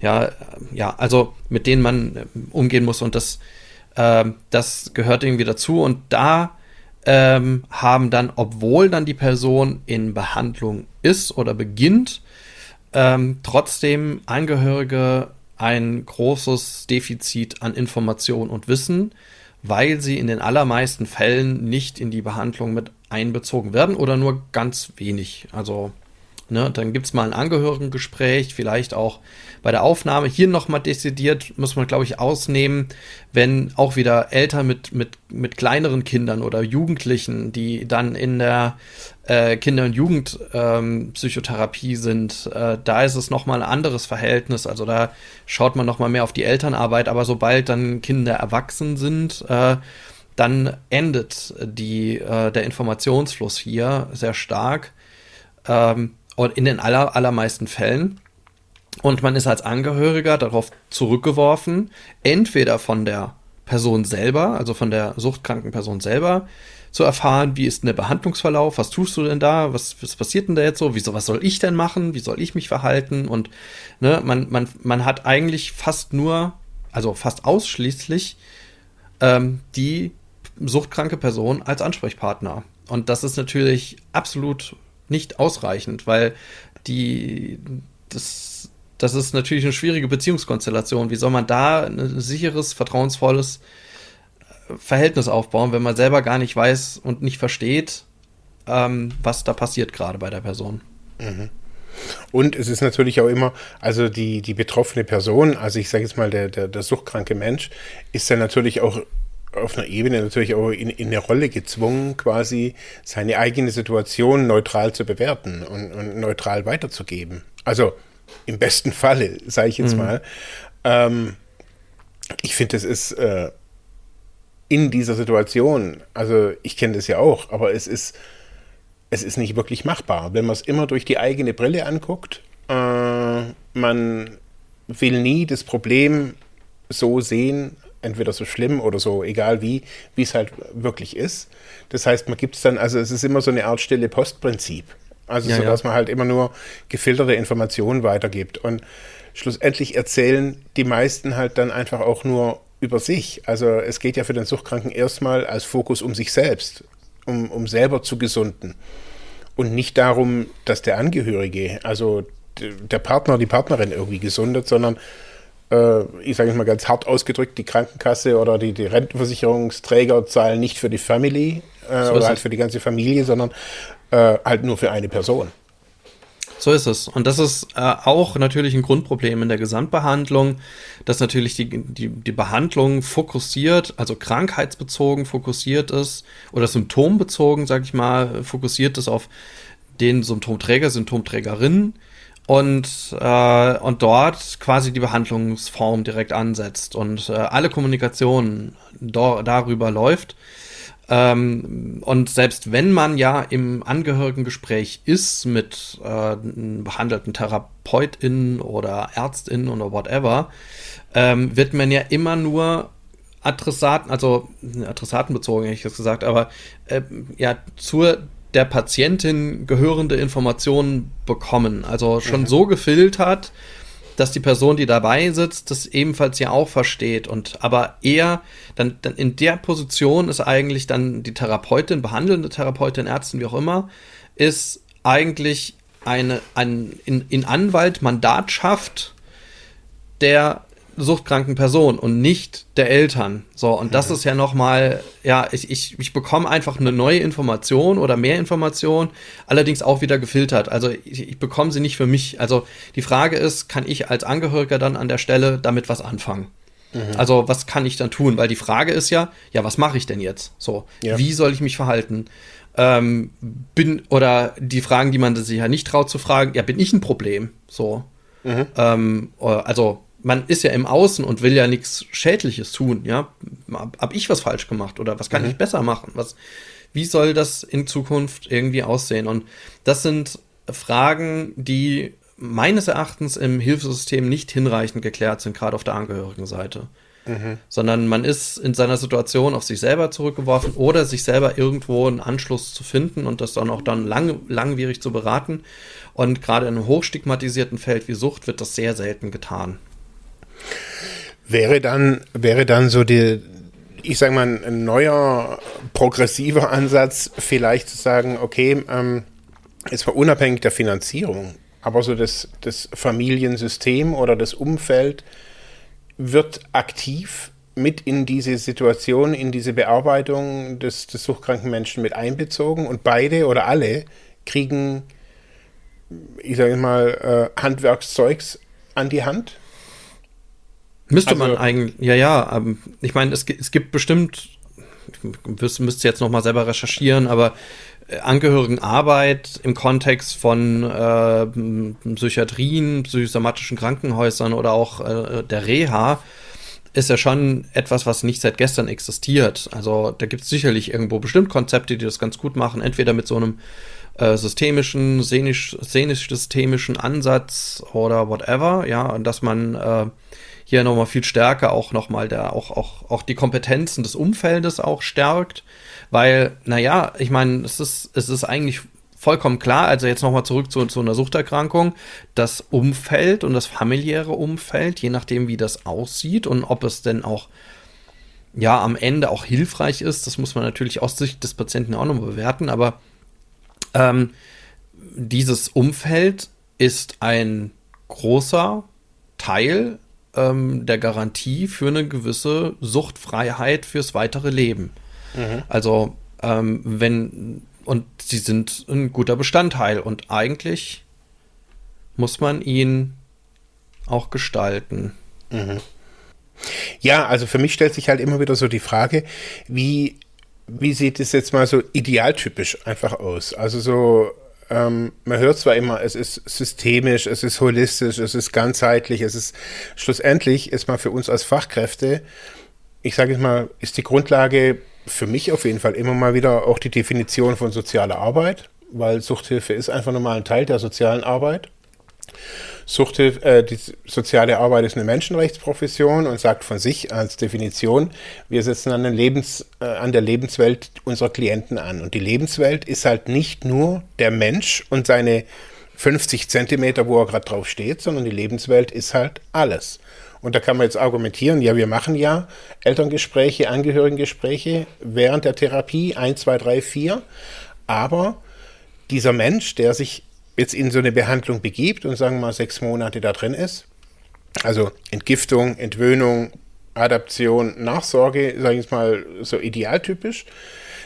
ja, ja, also mit denen man äh, umgehen muss und das, äh, das gehört irgendwie dazu und da ähm, haben dann, obwohl dann die Person in Behandlung ist oder beginnt, ähm, trotzdem Angehörige ein großes Defizit an Information und Wissen, weil sie in den allermeisten Fällen nicht in die Behandlung mit einbezogen werden oder nur ganz wenig. Also Ne, dann gibt es mal ein Angehörigengespräch, vielleicht auch bei der Aufnahme. Hier nochmal dezidiert, muss man, glaube ich, ausnehmen, wenn auch wieder Eltern mit, mit, mit kleineren Kindern oder Jugendlichen, die dann in der äh, Kinder- und Jugendpsychotherapie ähm, sind, äh, da ist es nochmal ein anderes Verhältnis. Also da schaut man nochmal mehr auf die Elternarbeit, aber sobald dann Kinder erwachsen sind, äh, dann endet die, äh, der Informationsfluss hier sehr stark. Ähm, und in den aller, allermeisten Fällen. Und man ist als Angehöriger darauf zurückgeworfen, entweder von der Person selber, also von der suchtkranken Person selber, zu erfahren, wie ist denn der Behandlungsverlauf, was tust du denn da, was, was passiert denn da jetzt so, wieso, was soll ich denn machen, wie soll ich mich verhalten und ne, man, man, man hat eigentlich fast nur, also fast ausschließlich ähm, die suchtkranke Person als Ansprechpartner. Und das ist natürlich absolut nicht ausreichend, weil die, das, das ist natürlich eine schwierige Beziehungskonstellation. Wie soll man da ein sicheres, vertrauensvolles äh, Verhältnis aufbauen, wenn man selber gar nicht weiß und nicht versteht, ähm, was da passiert gerade bei der Person? Mhm. Und es ist natürlich auch immer, also die, die betroffene Person, also ich sage jetzt mal, der, der, der suchtkranke Mensch, ist dann natürlich auch auf einer Ebene natürlich auch in, in eine Rolle gezwungen, quasi seine eigene Situation neutral zu bewerten und, und neutral weiterzugeben. Also im besten Falle, sage ich jetzt mhm. mal. Ähm, ich finde, es ist äh, in dieser Situation, also ich kenne das ja auch, aber es ist, es ist nicht wirklich machbar, wenn man es immer durch die eigene Brille anguckt. Äh, man will nie das Problem so sehen, entweder so schlimm oder so, egal wie, wie es halt wirklich ist. Das heißt, man gibt es dann, also es ist immer so eine Art stille Postprinzip. Also ja, so, dass ja. man halt immer nur gefilterte Informationen weitergibt. Und schlussendlich erzählen die meisten halt dann einfach auch nur über sich. Also es geht ja für den Suchtkranken erstmal als Fokus um sich selbst, um, um selber zu gesunden. Und nicht darum, dass der Angehörige, also der Partner, die Partnerin irgendwie gesundet, sondern äh, ich sage es mal ganz hart ausgedrückt, die Krankenkasse oder die, die Rentenversicherungsträger zahlen nicht für die Family äh, so oder halt für die ganze Familie, sondern äh, halt nur für eine Person. So ist es. Und das ist äh, auch natürlich ein Grundproblem in der Gesamtbehandlung, dass natürlich die, die, die Behandlung fokussiert, also krankheitsbezogen fokussiert ist oder symptombezogen, sage ich mal, fokussiert ist auf den Symptomträger, Symptomträgerinnen und, äh, und dort quasi die Behandlungsform direkt ansetzt und äh, alle Kommunikation darüber läuft. Ähm, und selbst wenn man ja im Angehörigengespräch ist mit äh, behandelten TherapeutInnen oder ÄrztInnen oder whatever, ähm, wird man ja immer nur Adressaten, also Adressaten bezogen, hätte ich das gesagt, aber äh, ja, zur der Patientin gehörende Informationen bekommen. Also schon mhm. so gefiltert, dass die Person, die dabei sitzt, das ebenfalls ja auch versteht. Und aber eher dann, dann in der Position ist eigentlich dann die Therapeutin, behandelnde Therapeutin, Ärztin, wie auch immer, ist eigentlich eine, ein in, in Anwalt Mandat schafft, der suchtkranken Person und nicht der Eltern. So, und das mhm. ist ja nochmal, ja, ich, ich, ich bekomme einfach eine neue Information oder mehr Information, allerdings auch wieder gefiltert. Also ich, ich bekomme sie nicht für mich. Also die Frage ist, kann ich als Angehöriger dann an der Stelle damit was anfangen? Mhm. Also was kann ich dann tun? Weil die Frage ist ja, ja, was mache ich denn jetzt? So, ja. wie soll ich mich verhalten? Ähm, bin, oder die Fragen, die man sich ja nicht traut zu fragen, ja, bin ich ein Problem? So. Mhm. Ähm, also man ist ja im Außen und will ja nichts Schädliches tun, ja. Hab ich was falsch gemacht oder was kann mhm. ich besser machen? Was, wie soll das in Zukunft irgendwie aussehen? Und das sind Fragen, die meines Erachtens im Hilfesystem nicht hinreichend geklärt sind, gerade auf der Angehörigenseite. Mhm. Sondern man ist in seiner Situation auf sich selber zurückgeworfen oder sich selber irgendwo einen Anschluss zu finden und das dann auch dann lang, langwierig zu beraten. Und gerade in einem hochstigmatisierten Feld wie Sucht wird das sehr selten getan. Wäre dann, wäre dann so die, ich sage mal, ein neuer progressiver Ansatz, vielleicht zu sagen, okay, ähm, es war unabhängig der Finanzierung, aber so das, das Familiensystem oder das Umfeld wird aktiv mit in diese Situation, in diese Bearbeitung des, des suchtkranken Menschen mit einbezogen und beide oder alle kriegen, ich sage mal, äh, Handwerkszeugs an die Hand Müsste also, man eigentlich, ja, ja, ähm, ich meine, es, es gibt bestimmt, müsste jetzt nochmal selber recherchieren, aber äh, Angehörigenarbeit im Kontext von äh, Psychiatrien, psychosomatischen Krankenhäusern oder auch äh, der Reha ist ja schon etwas, was nicht seit gestern existiert. Also da gibt es sicherlich irgendwo bestimmt Konzepte, die das ganz gut machen, entweder mit so einem äh, systemischen, szenisch-systemischen Ansatz oder whatever, ja, und dass man äh, hier nochmal viel stärker auch nochmal der, auch, auch, auch die Kompetenzen des Umfeldes auch stärkt. Weil, naja, ich meine, es ist, es ist eigentlich vollkommen klar, also jetzt nochmal zurück zu, zu einer Suchterkrankung, das Umfeld und das familiäre Umfeld, je nachdem, wie das aussieht und ob es denn auch ja am Ende auch hilfreich ist, das muss man natürlich aus Sicht des Patienten auch nochmal bewerten, aber ähm, dieses Umfeld ist ein großer Teil ähm, der Garantie für eine gewisse Suchtfreiheit fürs weitere Leben. Mhm. Also, ähm, wenn, und sie sind ein guter Bestandteil und eigentlich muss man ihn auch gestalten. Mhm. Ja, also für mich stellt sich halt immer wieder so die Frage, wie, wie sieht es jetzt mal so idealtypisch einfach aus? Also so ähm, man hört zwar immer, es ist systemisch, es ist holistisch, es ist ganzheitlich, es ist schlussendlich ist mal für uns als Fachkräfte, ich sage jetzt mal, ist die Grundlage für mich auf jeden Fall immer mal wieder auch die Definition von sozialer Arbeit, weil Suchthilfe ist einfach nochmal ein Teil der sozialen Arbeit. Suchthilfe, äh, die soziale Arbeit ist eine Menschenrechtsprofession und sagt von sich als Definition, wir setzen an, Lebens, äh, an der Lebenswelt unserer Klienten an. Und die Lebenswelt ist halt nicht nur der Mensch und seine 50 Zentimeter, wo er gerade drauf steht, sondern die Lebenswelt ist halt alles. Und da kann man jetzt argumentieren, ja, wir machen ja Elterngespräche, Angehörigengespräche während der Therapie, 1, 2, 3, 4. Aber dieser Mensch, der sich jetzt in so eine Behandlung begibt und sagen wir mal sechs Monate da drin ist, also Entgiftung, Entwöhnung, Adaption, Nachsorge, sage ich jetzt mal so idealtypisch,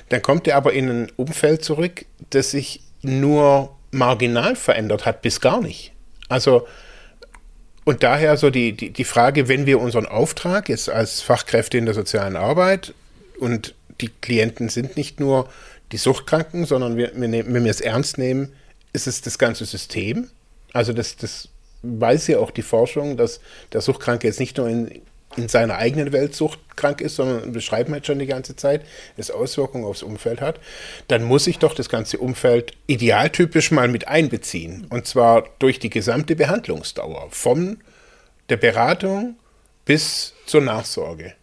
dann kommt er aber in ein Umfeld zurück, das sich nur marginal verändert hat, bis gar nicht. Also und daher so die, die, die Frage, wenn wir unseren Auftrag jetzt als Fachkräfte in der sozialen Arbeit und die Klienten sind nicht nur die Suchtkranken, sondern wir, wir nehmen, wenn wir es ernst nehmen, ist es das ganze System. Also das, das weiß ja auch die Forschung, dass der Suchtkranke jetzt nicht nur in, in seiner eigenen Welt suchtkrank ist, sondern beschreiben wir jetzt schon die ganze Zeit, es Auswirkungen aufs Umfeld hat, dann muss ich doch das ganze Umfeld idealtypisch mal mit einbeziehen. Und zwar durch die gesamte Behandlungsdauer, von der Beratung bis zur Nachsorge.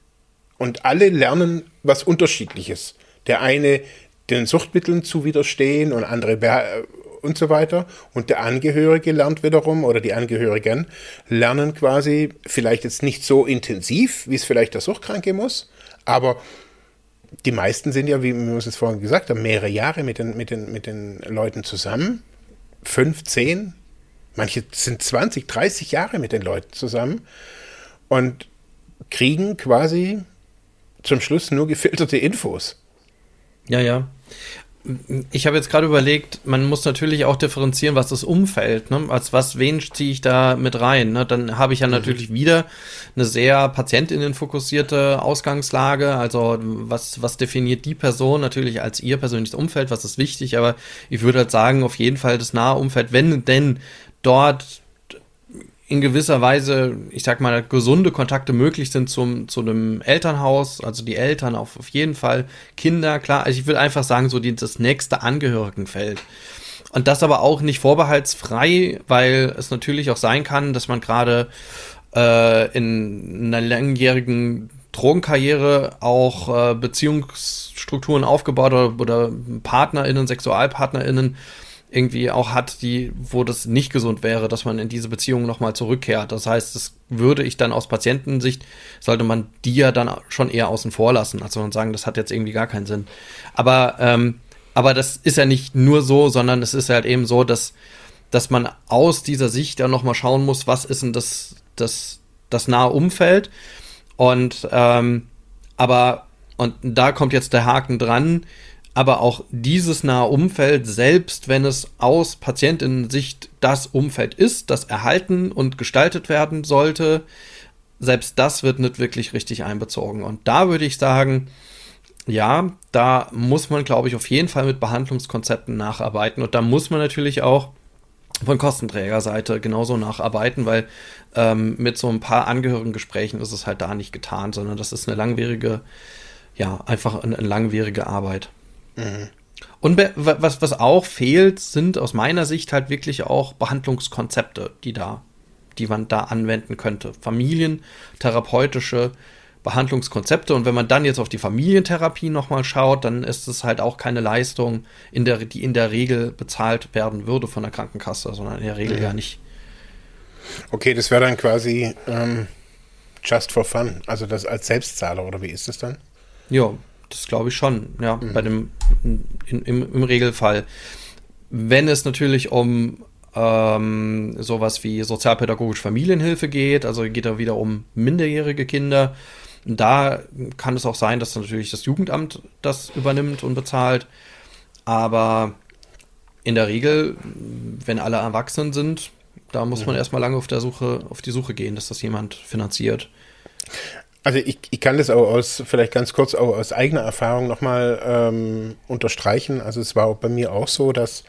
Und alle lernen was Unterschiedliches. Der eine den Suchtmitteln zu widerstehen und andere und so weiter. Und der Angehörige lernt wiederum oder die Angehörigen lernen quasi vielleicht jetzt nicht so intensiv, wie es vielleicht der Suchtkranke muss, aber die meisten sind ja, wie wir es vorhin gesagt haben, mehrere Jahre mit den, mit den, mit den Leuten zusammen. Fünf, zehn, manche sind 20, 30 Jahre mit den Leuten zusammen. und kriegen quasi zum Schluss nur gefilterte Infos. Ja, ja ich habe jetzt gerade überlegt, man muss natürlich auch differenzieren, was das Umfeld, ne? als was, wen ziehe ich da mit rein. Ne? Dann habe ich ja mhm. natürlich wieder eine sehr patientinnenfokussierte Ausgangslage. Also was, was definiert die Person natürlich als ihr persönliches Umfeld, was ist wichtig, aber ich würde halt sagen, auf jeden Fall das nahe Umfeld, wenn denn dort in gewisser Weise, ich sag mal, gesunde Kontakte möglich sind zum, zu einem Elternhaus, also die Eltern auf, auf jeden Fall, Kinder, klar. Also ich will einfach sagen, so die, das nächste Angehörigenfeld. Und das aber auch nicht vorbehaltsfrei, weil es natürlich auch sein kann, dass man gerade äh, in einer langjährigen Drogenkarriere auch äh, Beziehungsstrukturen aufgebaut oder, oder PartnerInnen, SexualpartnerInnen irgendwie auch hat, die, wo das nicht gesund wäre, dass man in diese Beziehung nochmal zurückkehrt. Das heißt, das würde ich dann aus Patientensicht, sollte man die ja dann schon eher außen vor lassen. Also man sagen, das hat jetzt irgendwie gar keinen Sinn. Aber, ähm, aber das ist ja nicht nur so, sondern es ist halt eben so, dass, dass man aus dieser Sicht dann nochmal schauen muss, was ist denn das, das, das nahe Umfeld. Und, ähm, aber, und da kommt jetzt der Haken dran, aber auch dieses nahe Umfeld, selbst wenn es aus Patientinnen-Sicht das Umfeld ist, das erhalten und gestaltet werden sollte, selbst das wird nicht wirklich richtig einbezogen. Und da würde ich sagen, ja, da muss man, glaube ich, auf jeden Fall mit Behandlungskonzepten nacharbeiten. Und da muss man natürlich auch von Kostenträgerseite genauso nacharbeiten, weil ähm, mit so ein paar Angehörigengesprächen ist es halt da nicht getan, sondern das ist eine langwierige, ja, einfach eine, eine langwierige Arbeit. Mhm. Und was, was auch fehlt, sind aus meiner Sicht halt wirklich auch Behandlungskonzepte, die da, die man da anwenden könnte. Familientherapeutische Behandlungskonzepte. Und wenn man dann jetzt auf die Familientherapie nochmal schaut, dann ist es halt auch keine Leistung, in der, die in der Regel bezahlt werden würde von der Krankenkasse, sondern in der Regel mhm. ja nicht. Okay, das wäre dann quasi ähm, just for fun, also das als Selbstzahler, oder wie ist das dann? Ja, das glaube ich schon, ja, mhm. bei dem, in, im, im Regelfall. Wenn es natürlich um ähm, sowas wie sozialpädagogische Familienhilfe geht, also geht da wieder um minderjährige Kinder. Da kann es auch sein, dass natürlich das Jugendamt das übernimmt und bezahlt. Aber in der Regel, wenn alle erwachsen sind, da muss man mhm. erstmal lange auf der Suche, auf die Suche gehen, dass das jemand finanziert. Also ich, ich kann das auch aus, vielleicht ganz kurz auch aus eigener Erfahrung nochmal ähm, unterstreichen. Also es war bei mir auch so, dass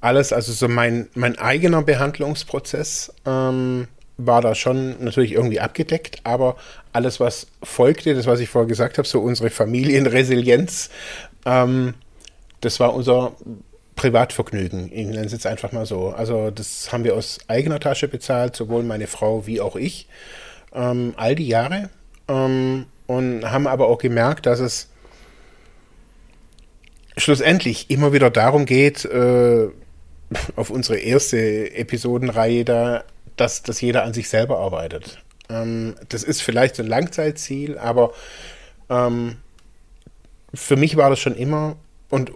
alles, also so mein, mein eigener Behandlungsprozess ähm, war da schon natürlich irgendwie abgedeckt, aber alles, was folgte, das, was ich vorher gesagt habe, so unsere Familienresilienz, ähm, das war unser Privatvergnügen. Ich nenne es jetzt einfach mal so. Also das haben wir aus eigener Tasche bezahlt, sowohl meine Frau wie auch ich. Ähm, all die Jahre ähm, und haben aber auch gemerkt, dass es schlussendlich immer wieder darum geht, äh, auf unsere erste Episodenreihe da, dass, dass jeder an sich selber arbeitet. Ähm, das ist vielleicht ein Langzeitziel, aber ähm, für mich war das schon immer und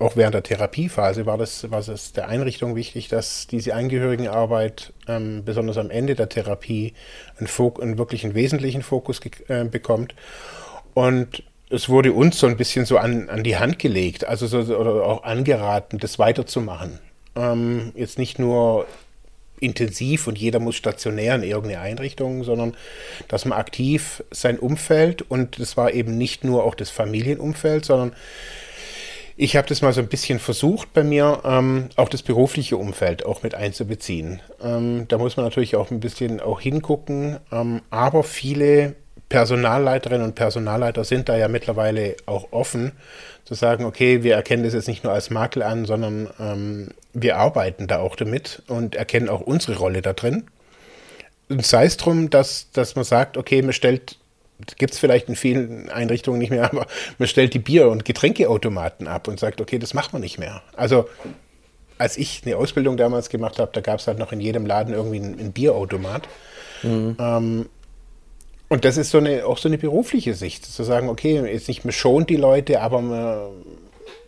auch während der Therapiephase war das, war es der Einrichtung wichtig, dass diese Angehörigenarbeit ähm, besonders am Ende der Therapie einen, Fok einen wirklich einen wesentlichen Fokus äh, bekommt. Und es wurde uns so ein bisschen so an, an die Hand gelegt, also so, oder auch angeraten, das weiterzumachen. Ähm, jetzt nicht nur intensiv und jeder muss stationär in irgendeine Einrichtung, sondern dass man aktiv sein Umfeld und das war eben nicht nur auch das Familienumfeld, sondern ich habe das mal so ein bisschen versucht bei mir, ähm, auch das berufliche Umfeld auch mit einzubeziehen. Ähm, da muss man natürlich auch ein bisschen auch hingucken, ähm, aber viele Personalleiterinnen und Personalleiter sind da ja mittlerweile auch offen, zu sagen, okay, wir erkennen das jetzt nicht nur als Makel an, sondern ähm, wir arbeiten da auch damit und erkennen auch unsere Rolle da drin. Und sei es drum, dass, dass man sagt, okay, man stellt gibt es vielleicht in vielen Einrichtungen nicht mehr, aber man stellt die Bier- und Getränkeautomaten ab und sagt, okay, das macht man nicht mehr. Also als ich eine Ausbildung damals gemacht habe, da gab es halt noch in jedem Laden irgendwie einen, einen Bierautomat. Mhm. Ähm, und das ist so eine, auch so eine berufliche Sicht, zu sagen, okay, jetzt nicht, man schont die Leute, aber man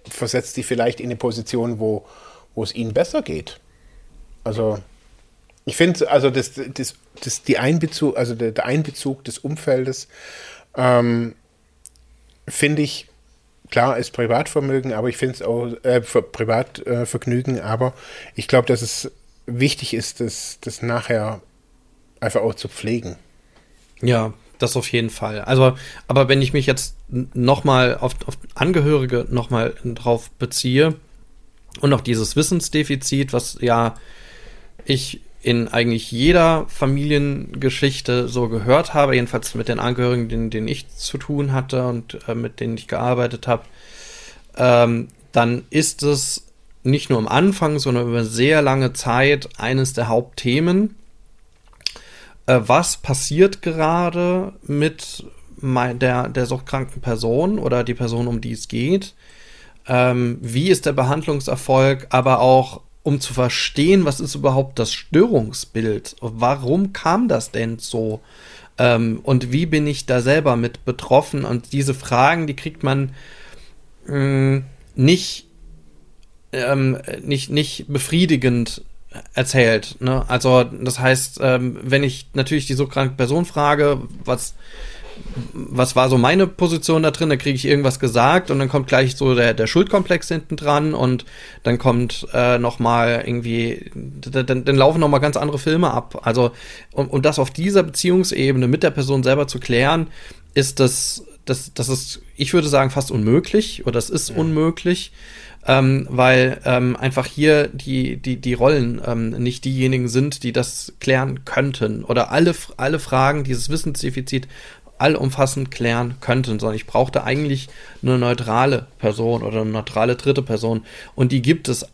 versetzt die vielleicht in eine Position, wo, wo es ihnen besser geht. Also ich finde, also das, das, das, die Einbezug, also der, der Einbezug des Umfeldes, ähm, finde ich, klar ist Privatvermögen, aber ich finde es auch äh, Privatvergnügen, äh, aber ich glaube, dass es wichtig ist, das, das nachher einfach auch zu pflegen. Ja, das auf jeden Fall. Also, aber wenn ich mich jetzt nochmal auf, auf Angehörige nochmal drauf beziehe und noch dieses Wissensdefizit, was ja ich in eigentlich jeder Familiengeschichte so gehört habe, jedenfalls mit den Angehörigen, denen, denen ich zu tun hatte und äh, mit denen ich gearbeitet habe, ähm, dann ist es nicht nur am Anfang, sondern über sehr lange Zeit eines der Hauptthemen. Äh, was passiert gerade mit der, der suchtkranken Person oder die Person, um die es geht? Ähm, wie ist der Behandlungserfolg, aber auch um zu verstehen, was ist überhaupt das Störungsbild? Warum kam das denn so? Ähm, und wie bin ich da selber mit betroffen? Und diese Fragen, die kriegt man mh, hm, nicht, ähm, nicht, nicht befriedigend erzählt. Ne? Also das heißt, ähm, wenn ich natürlich die so kranke Person frage, was was war so meine Position da drin? Da kriege ich irgendwas gesagt und dann kommt gleich so der, der Schuldkomplex hinten dran und dann kommt äh, noch mal irgendwie, dann, dann laufen noch mal ganz andere Filme ab. Also um, um das auf dieser Beziehungsebene mit der Person selber zu klären, ist das, das, das ist, ich würde sagen, fast unmöglich oder das ist ja. unmöglich. Ähm, weil ähm, einfach hier die, die, die Rollen ähm, nicht diejenigen sind, die das klären könnten. Oder alle, alle Fragen, dieses Wissensdefizit allumfassend klären könnten, sondern ich brauchte eigentlich eine neutrale Person oder eine neutrale dritte Person. Und die gibt es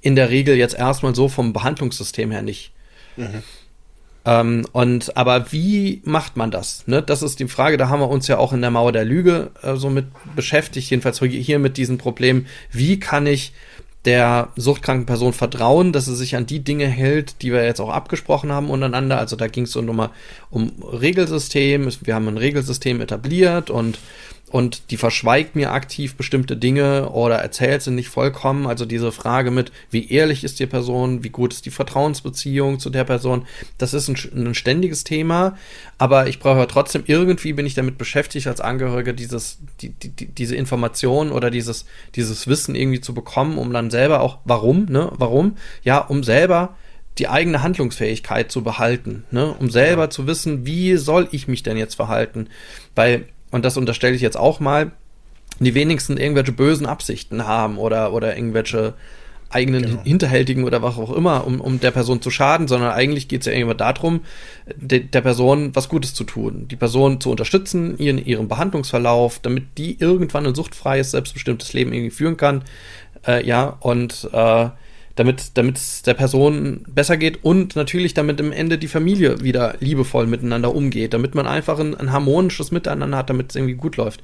in der Regel jetzt erstmal so vom Behandlungssystem her nicht. Mhm. Ähm, und aber wie macht man das? Ne? Das ist die Frage, da haben wir uns ja auch in der Mauer der Lüge äh, so mit beschäftigt, jedenfalls hier mit diesem Problem, wie kann ich der suchtkranken Person vertrauen, dass sie sich an die Dinge hält, die wir jetzt auch abgesprochen haben untereinander. Also da ging es so nochmal um Regelsystem. Wir haben ein Regelsystem etabliert und und die verschweigt mir aktiv bestimmte Dinge oder erzählt sie nicht vollkommen. Also diese Frage mit, wie ehrlich ist die Person, wie gut ist die Vertrauensbeziehung zu der Person, das ist ein, ein ständiges Thema, aber ich brauche trotzdem irgendwie bin ich damit beschäftigt als Angehörige dieses die, die, diese Information oder dieses dieses Wissen irgendwie zu bekommen, um dann selber auch warum, ne, warum? Ja, um selber die eigene Handlungsfähigkeit zu behalten, ne, um selber ja. zu wissen, wie soll ich mich denn jetzt verhalten? Weil und das unterstelle ich jetzt auch mal, die wenigsten irgendwelche bösen Absichten haben oder, oder irgendwelche eigenen genau. hinterhältigen oder was auch immer, um, um der Person zu schaden, sondern eigentlich geht es ja irgendwann darum, de, der Person was Gutes zu tun, die Person zu unterstützen, ihren, ihren Behandlungsverlauf, damit die irgendwann ein suchtfreies, selbstbestimmtes Leben irgendwie führen kann. Äh, ja, und äh, damit damit es der Person besser geht und natürlich damit im Ende die Familie wieder liebevoll miteinander umgeht, damit man einfach ein, ein harmonisches Miteinander hat, damit es irgendwie gut läuft.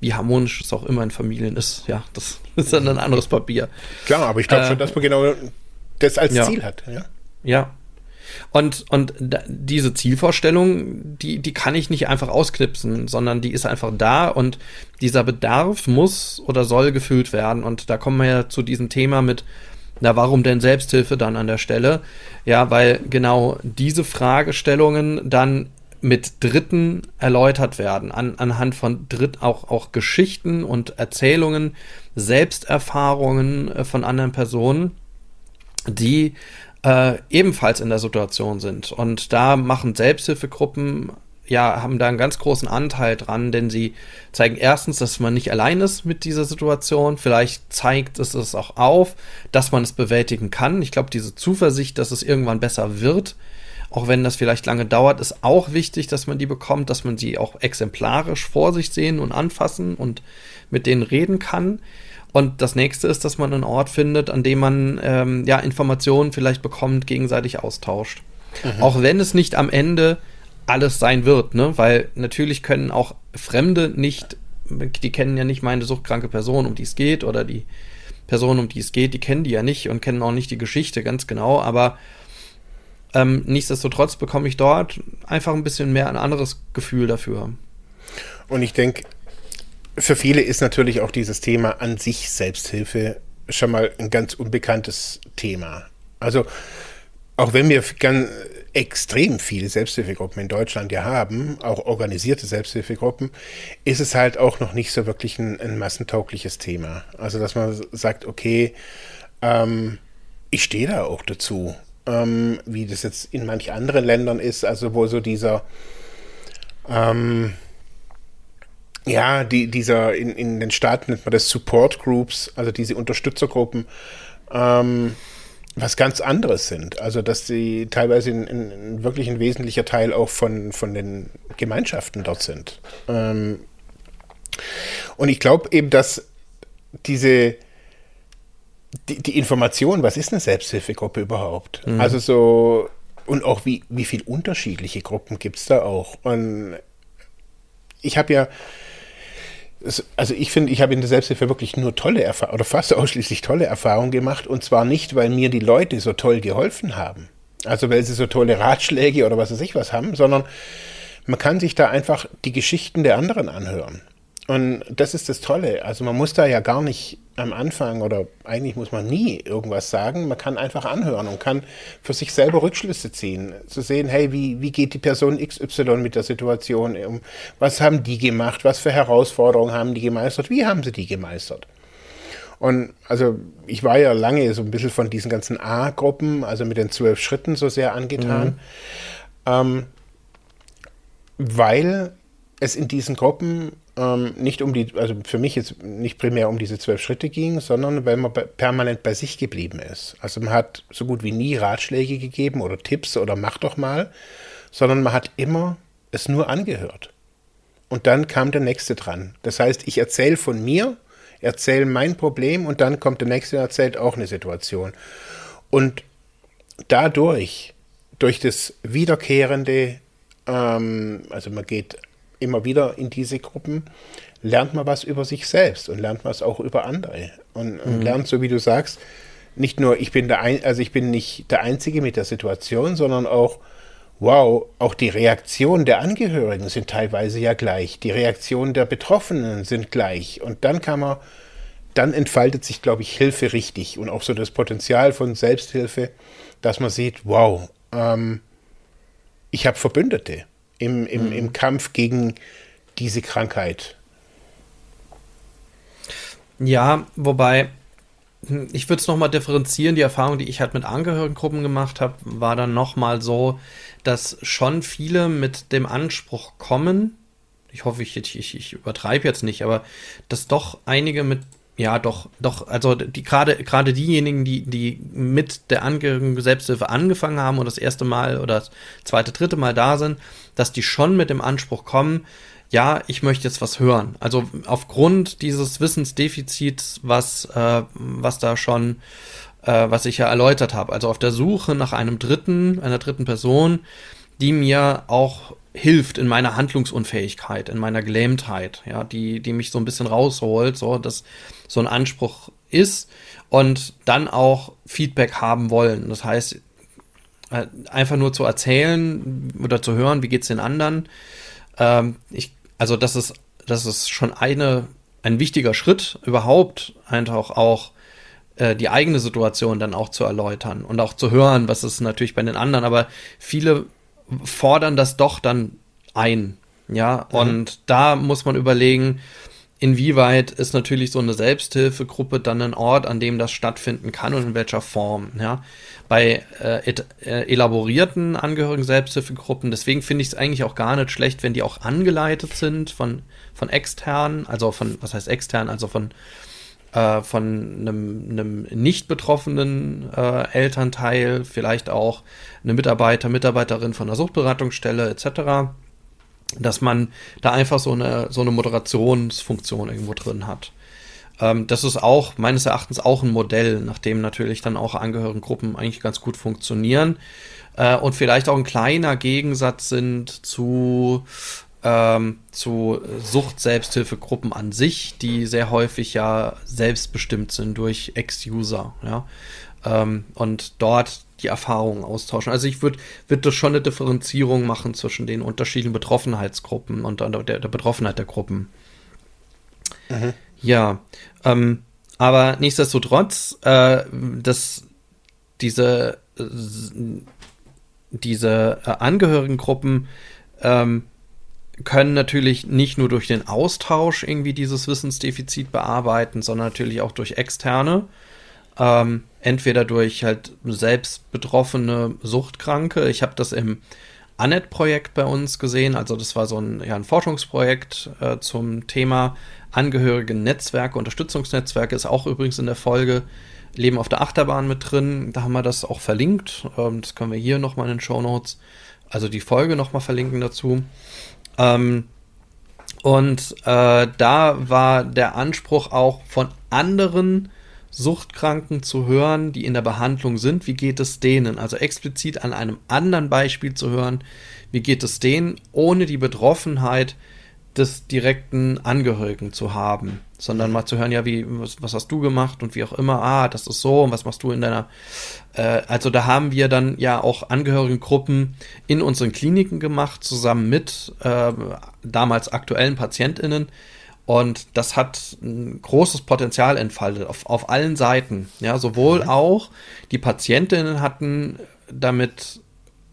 Wie harmonisch es auch immer in Familien ist, ja, das ist dann ein anderes Papier. Klar, aber ich glaube äh, schon, dass man genau das als ja. Ziel hat, ja. Ja, und, und diese Zielvorstellung, die, die kann ich nicht einfach ausknipsen, sondern die ist einfach da und dieser Bedarf muss oder soll gefüllt werden. Und da kommen wir ja zu diesem Thema mit na, warum denn Selbsthilfe dann an der Stelle? Ja, weil genau diese Fragestellungen dann mit Dritten erläutert werden, an, anhand von Dritt, auch, auch Geschichten und Erzählungen, Selbsterfahrungen äh, von anderen Personen, die äh, ebenfalls in der Situation sind. Und da machen Selbsthilfegruppen ja, haben da einen ganz großen Anteil dran, denn sie zeigen erstens, dass man nicht allein ist mit dieser Situation. Vielleicht zeigt es es auch auf, dass man es bewältigen kann. Ich glaube, diese Zuversicht, dass es irgendwann besser wird, auch wenn das vielleicht lange dauert, ist auch wichtig, dass man die bekommt, dass man sie auch exemplarisch vor sich sehen und anfassen und mit denen reden kann. Und das nächste ist, dass man einen Ort findet, an dem man ähm, ja Informationen vielleicht bekommt, gegenseitig austauscht. Mhm. Auch wenn es nicht am Ende alles sein wird, ne? Weil natürlich können auch Fremde nicht, die kennen ja nicht meine suchtkranke Person, um die es geht, oder die Person, um die es geht, die kennen die ja nicht und kennen auch nicht die Geschichte ganz genau, aber ähm, nichtsdestotrotz bekomme ich dort einfach ein bisschen mehr ein anderes Gefühl dafür. Und ich denke, für viele ist natürlich auch dieses Thema an sich Selbsthilfe schon mal ein ganz unbekanntes Thema. Also auch wenn wir ganz extrem viele Selbsthilfegruppen in Deutschland ja haben, auch organisierte Selbsthilfegruppen, ist es halt auch noch nicht so wirklich ein, ein massentaugliches Thema. Also dass man sagt, okay, ähm, ich stehe da auch dazu, ähm, wie das jetzt in manch anderen Ländern ist, also wo so dieser ähm, ja, die, dieser, in, in den Staaten nennt man das Support Groups, also diese Unterstützergruppen, ähm, was ganz anderes sind. Also, dass sie teilweise in, in, wirklich ein wesentlicher Teil auch von, von den Gemeinschaften dort sind. Ähm, und ich glaube eben, dass diese, die, die, Information, was ist eine Selbsthilfegruppe überhaupt? Mhm. Also so, und auch wie, wie viele unterschiedliche Gruppen gibt es da auch? Und ich habe ja also ich finde, ich habe in der Selbsthilfe wirklich nur tolle Erfahrungen oder fast ausschließlich tolle Erfahrungen gemacht und zwar nicht, weil mir die Leute so toll geholfen haben, also weil sie so tolle Ratschläge oder was weiß ich was haben, sondern man kann sich da einfach die Geschichten der anderen anhören. Und das ist das Tolle. Also man muss da ja gar nicht am Anfang oder eigentlich muss man nie irgendwas sagen. Man kann einfach anhören und kann für sich selber Rückschlüsse ziehen. Zu sehen, hey, wie, wie geht die Person XY mit der Situation um? Was haben die gemacht? Was für Herausforderungen haben die gemeistert? Wie haben sie die gemeistert? Und also ich war ja lange so ein bisschen von diesen ganzen A-Gruppen, also mit den zwölf Schritten so sehr angetan, mhm. ähm, weil es in diesen Gruppen ähm, nicht um die, also für mich jetzt nicht primär um diese zwölf Schritte ging, sondern weil man permanent bei sich geblieben ist. Also man hat so gut wie nie Ratschläge gegeben oder Tipps oder mach doch mal, sondern man hat immer es nur angehört. Und dann kam der nächste dran. Das heißt, ich erzähle von mir, erzähle mein Problem und dann kommt der nächste und erzählt auch eine Situation. Und dadurch, durch das wiederkehrende, ähm, also man geht immer wieder in diese Gruppen, lernt man was über sich selbst und lernt was auch über andere. Und, und mhm. lernt, so wie du sagst, nicht nur, ich bin der ein, also ich bin nicht der Einzige mit der Situation, sondern auch, wow, auch die Reaktionen der Angehörigen sind teilweise ja gleich. Die Reaktionen der Betroffenen sind gleich. Und dann kann man, dann entfaltet sich, glaube ich, Hilfe richtig und auch so das Potenzial von Selbsthilfe, dass man sieht, wow, ähm, ich habe Verbündete im, im, mhm. im Kampf gegen diese Krankheit. Ja, wobei hm, ich würde es nochmal differenzieren. Die Erfahrung, die ich halt mit Angehörigengruppen gemacht habe, war dann nochmal so, dass schon viele mit dem Anspruch kommen, ich hoffe, ich, ich, ich übertreibe jetzt nicht, aber dass doch einige mit ja, doch, doch, also die gerade gerade diejenigen, die die mit der Angehörigen Selbsthilfe angefangen haben und das erste Mal oder das zweite, dritte Mal da sind, dass die schon mit dem Anspruch kommen, ja, ich möchte jetzt was hören. Also aufgrund dieses Wissensdefizits, was äh, was da schon äh, was ich ja erläutert habe, also auf der Suche nach einem dritten, einer dritten Person, die mir auch hilft in meiner Handlungsunfähigkeit, in meiner Gelähmtheit, ja, die, die mich so ein bisschen rausholt, so dass so ein Anspruch ist und dann auch Feedback haben wollen. Das heißt, einfach nur zu erzählen oder zu hören, wie geht's den anderen. Ähm, ich, also das ist, das ist schon eine, ein wichtiger Schritt überhaupt, einfach auch äh, die eigene Situation dann auch zu erläutern und auch zu hören, was ist natürlich bei den anderen. Aber viele fordern das doch dann ein. Ja, mhm. und da muss man überlegen, inwieweit ist natürlich so eine Selbsthilfegruppe dann ein Ort, an dem das stattfinden kann und in welcher Form. Ja, bei äh, äh, elaborierten Angehörigen Selbsthilfegruppen, deswegen finde ich es eigentlich auch gar nicht schlecht, wenn die auch angeleitet sind von, von externen, also von, was heißt extern, also von äh, von einem, einem nicht betroffenen äh, Elternteil, vielleicht auch eine Mitarbeiter, Mitarbeiterin von einer Suchtberatungsstelle etc., dass man da einfach so eine, so eine Moderationsfunktion irgendwo drin hat. Ähm, das ist auch meines Erachtens auch ein Modell, nach dem natürlich dann auch Angehörigengruppen eigentlich ganz gut funktionieren äh, und vielleicht auch ein kleiner Gegensatz sind zu ähm, zu Sucht-Selbsthilfegruppen an sich, die sehr häufig ja selbstbestimmt sind durch Ex-User, ja. Ähm, und dort die Erfahrungen austauschen. Also ich würde würd das schon eine Differenzierung machen zwischen den unterschiedlichen Betroffenheitsgruppen und der, der Betroffenheit der Gruppen. Mhm. Ja, ähm, aber nichtsdestotrotz, äh, dass diese diese äh, Angehörigengruppen ähm, können natürlich nicht nur durch den Austausch irgendwie dieses Wissensdefizit bearbeiten, sondern natürlich auch durch externe. Ähm, entweder durch halt selbst betroffene Suchtkranke. Ich habe das im Anet-Projekt bei uns gesehen. Also das war so ein, ja, ein Forschungsprojekt äh, zum Thema angehörige Netzwerke, Unterstützungsnetzwerke. Ist auch übrigens in der Folge Leben auf der Achterbahn mit drin. Da haben wir das auch verlinkt. Ähm, das können wir hier nochmal in den Show Notes, also die Folge nochmal verlinken dazu. Ähm, und äh, da war der Anspruch auch von anderen Suchtkranken zu hören, die in der Behandlung sind, wie geht es denen? Also explizit an einem anderen Beispiel zu hören, wie geht es denen, ohne die Betroffenheit des direkten Angehörigen zu haben, sondern mal zu hören, ja, wie, was, was, hast du gemacht und wie auch immer, ah, das ist so und was machst du in deiner, äh, also da haben wir dann ja auch Angehörigengruppen in unseren Kliniken gemacht, zusammen mit äh, damals aktuellen PatientInnen und das hat ein großes Potenzial entfaltet auf, auf allen Seiten, ja, sowohl mhm. auch die PatientInnen hatten damit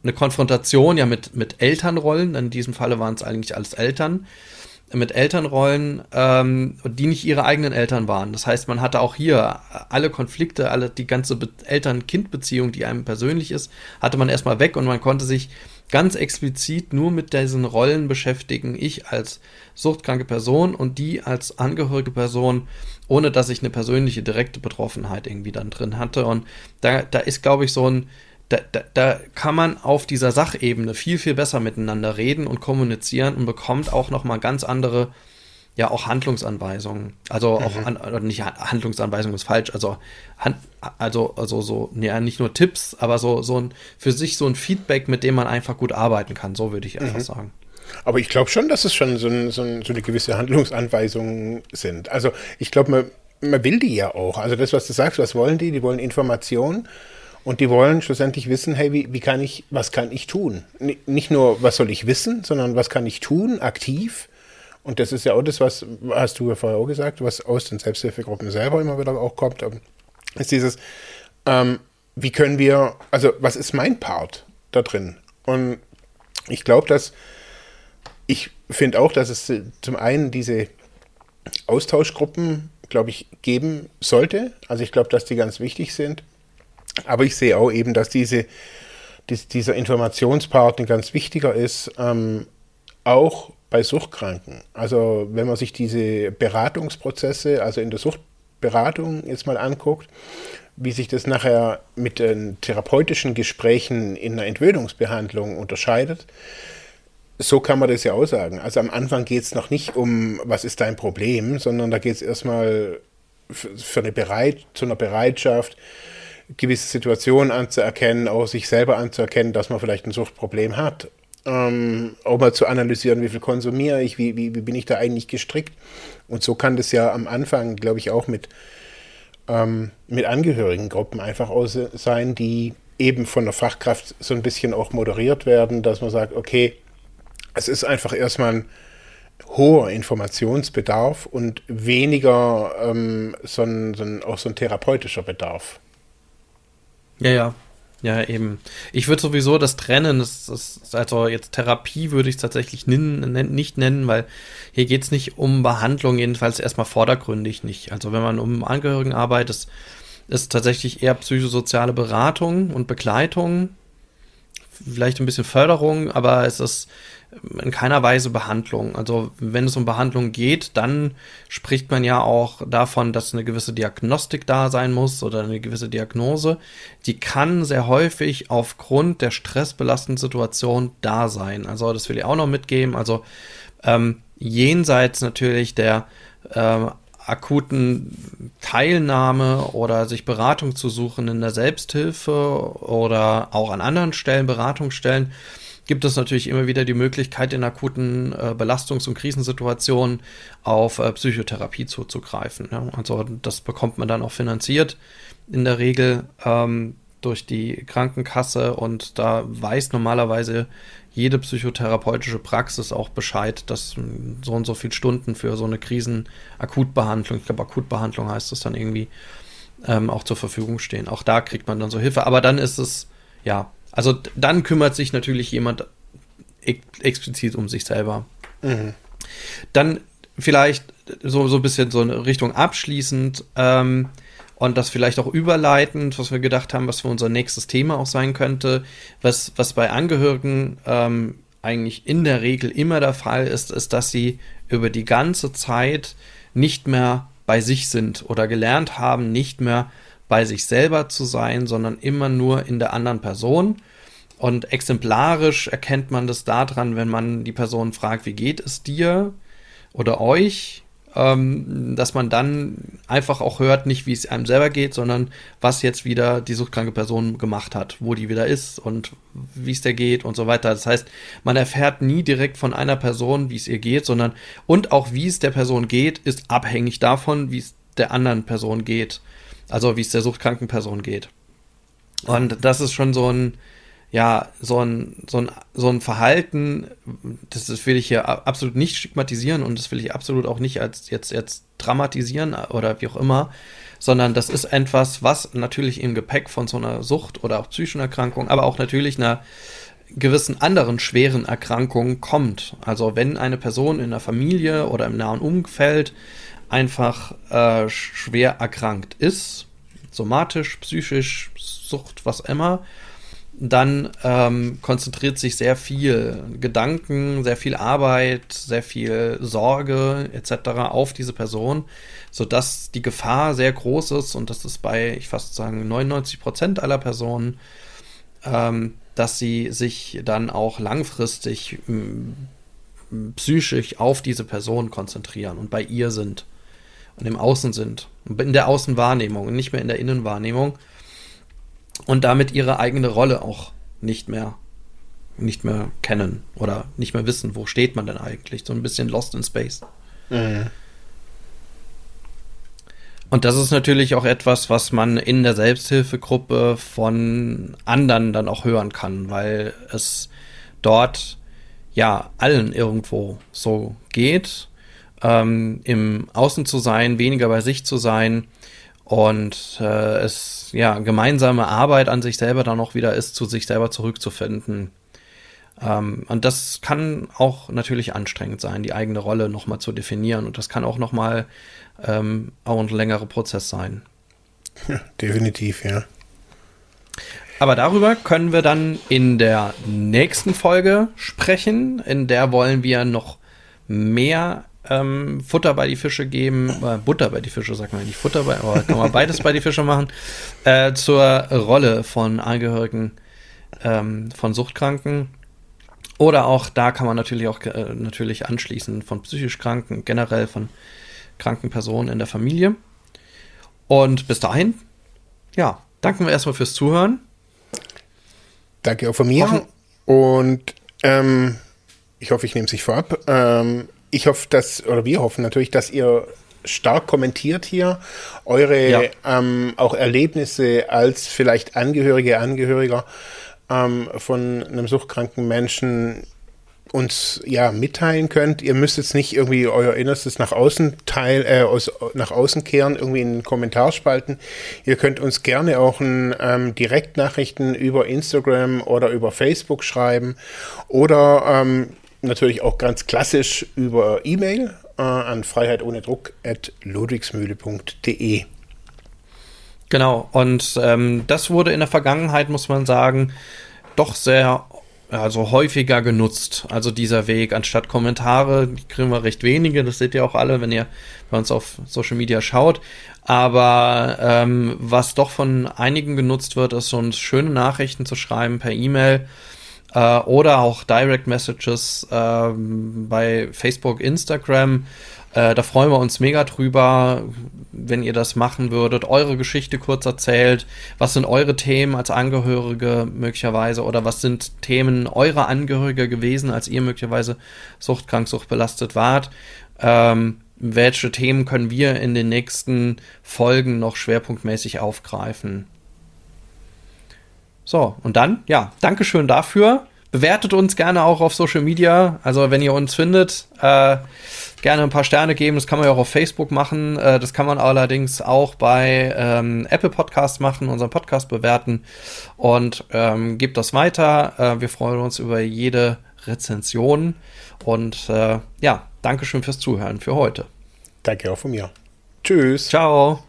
eine Konfrontation ja mit, mit Elternrollen, in diesem Falle waren es eigentlich alles Eltern, mit Elternrollen, ähm, die nicht ihre eigenen Eltern waren. Das heißt, man hatte auch hier alle Konflikte, alle die ganze Eltern-Kind-Beziehung, die einem persönlich ist, hatte man erstmal weg und man konnte sich ganz explizit nur mit diesen Rollen beschäftigen. Ich als suchtkranke Person und die als angehörige Person, ohne dass ich eine persönliche direkte Betroffenheit irgendwie dann drin hatte. Und da, da ist, glaube ich, so ein da, da, da kann man auf dieser Sachebene viel, viel besser miteinander reden und kommunizieren und bekommt auch nochmal ganz andere, ja, auch Handlungsanweisungen. Also auch, mhm. an, nicht Handlungsanweisungen ist falsch, also, Hand, also, also so, ja, nicht nur Tipps, aber so, so ein, für sich so ein Feedback, mit dem man einfach gut arbeiten kann, so würde ich einfach mhm. sagen. Aber ich glaube schon, dass es schon so, ein, so, ein, so, eine gewisse Handlungsanweisungen sind. Also ich glaube, man, man will die ja auch. Also das, was du sagst, was wollen die? Die wollen Informationen und die wollen schlussendlich wissen, hey, wie, wie kann ich, was kann ich tun? Nicht nur, was soll ich wissen, sondern was kann ich tun, aktiv. Und das ist ja auch das, was hast du ja vorher auch gesagt, was aus den Selbsthilfegruppen selber immer wieder auch kommt, ähm, ist dieses, ähm, wie können wir, also was ist mein Part da drin? Und ich glaube, dass, ich finde auch, dass es zum einen diese Austauschgruppen, glaube ich, geben sollte. Also ich glaube, dass die ganz wichtig sind. Aber ich sehe auch eben, dass diese, dies, dieser Informationspart ein ganz wichtiger ist, ähm, auch bei Suchtkranken. Also wenn man sich diese Beratungsprozesse, also in der Suchtberatung jetzt mal anguckt, wie sich das nachher mit den therapeutischen Gesprächen in einer Entwöhnungsbehandlung unterscheidet, so kann man das ja auch sagen. Also am Anfang geht es noch nicht um, was ist dein Problem, sondern da geht es erstmal für eine Bereit, zu einer Bereitschaft, gewisse Situationen anzuerkennen, auch sich selber anzuerkennen, dass man vielleicht ein Suchtproblem hat. Ähm, auch mal zu analysieren, wie viel konsumiere ich, wie, wie, wie bin ich da eigentlich gestrickt. Und so kann das ja am Anfang, glaube ich, auch mit, ähm, mit Angehörigengruppen einfach aus sein, die eben von der Fachkraft so ein bisschen auch moderiert werden, dass man sagt, okay, es ist einfach erstmal ein hoher Informationsbedarf und weniger ähm, so ein, so ein, auch so ein therapeutischer Bedarf. Ja, ja. Ja, eben. Ich würde sowieso das trennen, das, das, also jetzt Therapie würde ich es tatsächlich nicht nennen, weil hier geht es nicht um Behandlung, jedenfalls erstmal vordergründig nicht. Also wenn man um Angehörigen arbeitet, ist, ist tatsächlich eher psychosoziale Beratung und Begleitung, vielleicht ein bisschen Förderung, aber es ist in keiner Weise Behandlung. Also wenn es um Behandlung geht, dann spricht man ja auch davon, dass eine gewisse Diagnostik da sein muss oder eine gewisse Diagnose. Die kann sehr häufig aufgrund der stressbelastenden Situation da sein. Also das will ich auch noch mitgeben. Also ähm, jenseits natürlich der äh, akuten Teilnahme oder sich Beratung zu suchen in der Selbsthilfe oder auch an anderen Stellen, Beratungsstellen, gibt es natürlich immer wieder die Möglichkeit, in akuten äh, Belastungs- und Krisensituationen auf äh, Psychotherapie zuzugreifen. Ja? Also das bekommt man dann auch finanziert in der Regel ähm, durch die Krankenkasse und da weiß normalerweise jede psychotherapeutische Praxis auch Bescheid, dass so und so viele Stunden für so eine Krisenakutbehandlung, ich glaube Akutbehandlung heißt es dann irgendwie, ähm, auch zur Verfügung stehen. Auch da kriegt man dann so Hilfe. Aber dann ist es ja, also dann kümmert sich natürlich jemand ex explizit um sich selber. Mhm. Dann vielleicht so, so ein bisschen so eine Richtung abschließend ähm, und das vielleicht auch überleitend, was wir gedacht haben, was für unser nächstes Thema auch sein könnte, was, was bei Angehörigen ähm, eigentlich in der Regel immer der Fall ist, ist, dass sie über die ganze Zeit nicht mehr bei sich sind oder gelernt haben, nicht mehr bei sich selber zu sein, sondern immer nur in der anderen Person. Und exemplarisch erkennt man das daran, wenn man die Person fragt, wie geht es dir oder euch? ähm, dass man dann einfach auch hört, nicht wie es einem selber geht, sondern was jetzt wieder die suchtkranke Person gemacht hat, wo die wieder ist und wie es der geht und so weiter. Das heißt, man erfährt nie direkt von einer Person, wie es ihr geht, sondern und auch wie es der Person geht, ist abhängig davon, wie es der anderen Person geht. Also wie es der suchtkranken Person geht. Und das ist schon so ein, ja, so ein, so ein, so ein Verhalten, das, will ich hier absolut nicht stigmatisieren und das will ich absolut auch nicht als jetzt, jetzt dramatisieren oder wie auch immer, sondern das ist etwas, was natürlich im Gepäck von so einer Sucht oder auch psychischen Erkrankung, aber auch natürlich einer gewissen anderen schweren Erkrankung kommt. Also wenn eine Person in der Familie oder im nahen Umfeld einfach äh, schwer erkrankt ist, somatisch, psychisch, Sucht, was immer, dann ähm, konzentriert sich sehr viel Gedanken, sehr viel Arbeit, sehr viel Sorge etc. auf diese Person, sodass die Gefahr sehr groß ist und das ist bei, ich fast sagen, 99 Prozent aller Personen, ähm, dass sie sich dann auch langfristig psychisch auf diese Person konzentrieren und bei ihr sind und im Außen sind, in der Außenwahrnehmung und nicht mehr in der Innenwahrnehmung und damit ihre eigene Rolle auch nicht mehr nicht mehr kennen oder nicht mehr wissen, wo steht man denn eigentlich. So ein bisschen lost in space. Mhm. Und das ist natürlich auch etwas, was man in der Selbsthilfegruppe von anderen dann auch hören kann, weil es dort ja allen irgendwo so geht, ähm, im Außen zu sein, weniger bei sich zu sein und äh, es ja gemeinsame Arbeit an sich selber dann auch wieder ist, zu sich selber zurückzufinden. Ähm, und das kann auch natürlich anstrengend sein, die eigene Rolle nochmal zu definieren. Und das kann auch nochmal ähm, auch ein längerer Prozess sein. Ja, definitiv, ja. Aber darüber können wir dann in der nächsten Folge sprechen. In der wollen wir noch mehr ähm, Futter bei die Fische geben, äh, Butter bei die Fische, sagt man nicht Futter bei, aber kann man beides bei die Fische machen, äh, zur Rolle von Angehörigen ähm, von Suchtkranken. Oder auch da kann man natürlich auch äh, natürlich anschließen von psychisch Kranken, generell von kranken Personen in der Familie. Und bis dahin, ja, danken wir erstmal fürs Zuhören. Danke auch von mir. Hoffen und ähm, ich hoffe, ich nehme es sich vorab. Ähm, ich hoffe, dass, oder wir hoffen natürlich, dass ihr stark kommentiert hier, eure ja. ähm, auch Erlebnisse als vielleicht Angehörige, Angehöriger ähm, von einem suchtkranken Menschen uns ja mitteilen könnt. Ihr müsst jetzt nicht irgendwie euer Innerstes nach außen teil, äh, aus, nach außen kehren, irgendwie in den Kommentarspalten. Ihr könnt uns gerne auch ein, ähm, Direktnachrichten über Instagram oder über Facebook schreiben oder ähm, natürlich auch ganz klassisch über E-Mail äh, an freiheit ohne Druck at ludwigsmühle.de. Genau, und ähm, das wurde in der Vergangenheit, muss man sagen, doch sehr, also häufiger genutzt. Also dieser Weg, anstatt Kommentare, die kriegen wir recht wenige, das seht ihr auch alle, wenn ihr bei uns auf Social Media schaut. Aber ähm, was doch von einigen genutzt wird, ist uns schöne Nachrichten zu schreiben per E-Mail äh, oder auch Direct Messages äh, bei Facebook, Instagram. Äh, da freuen wir uns mega drüber, wenn ihr das machen würdet, eure Geschichte kurz erzählt. Was sind eure Themen als Angehörige möglicherweise oder was sind Themen eurer Angehörige gewesen, als ihr möglicherweise suchtkrank, suchtbelastet wart? Ähm, welche Themen können wir in den nächsten Folgen noch schwerpunktmäßig aufgreifen? So, und dann, ja, Dankeschön dafür. Bewertet uns gerne auch auf Social Media. Also, wenn ihr uns findet, äh, gerne ein paar Sterne geben. Das kann man ja auch auf Facebook machen. Äh, das kann man allerdings auch bei ähm, Apple Podcasts machen, unseren Podcast bewerten und ähm, gebt das weiter. Äh, wir freuen uns über jede Rezension und äh, ja, Dankeschön fürs Zuhören für heute. Danke auch von mir. Tschüss. Ciao.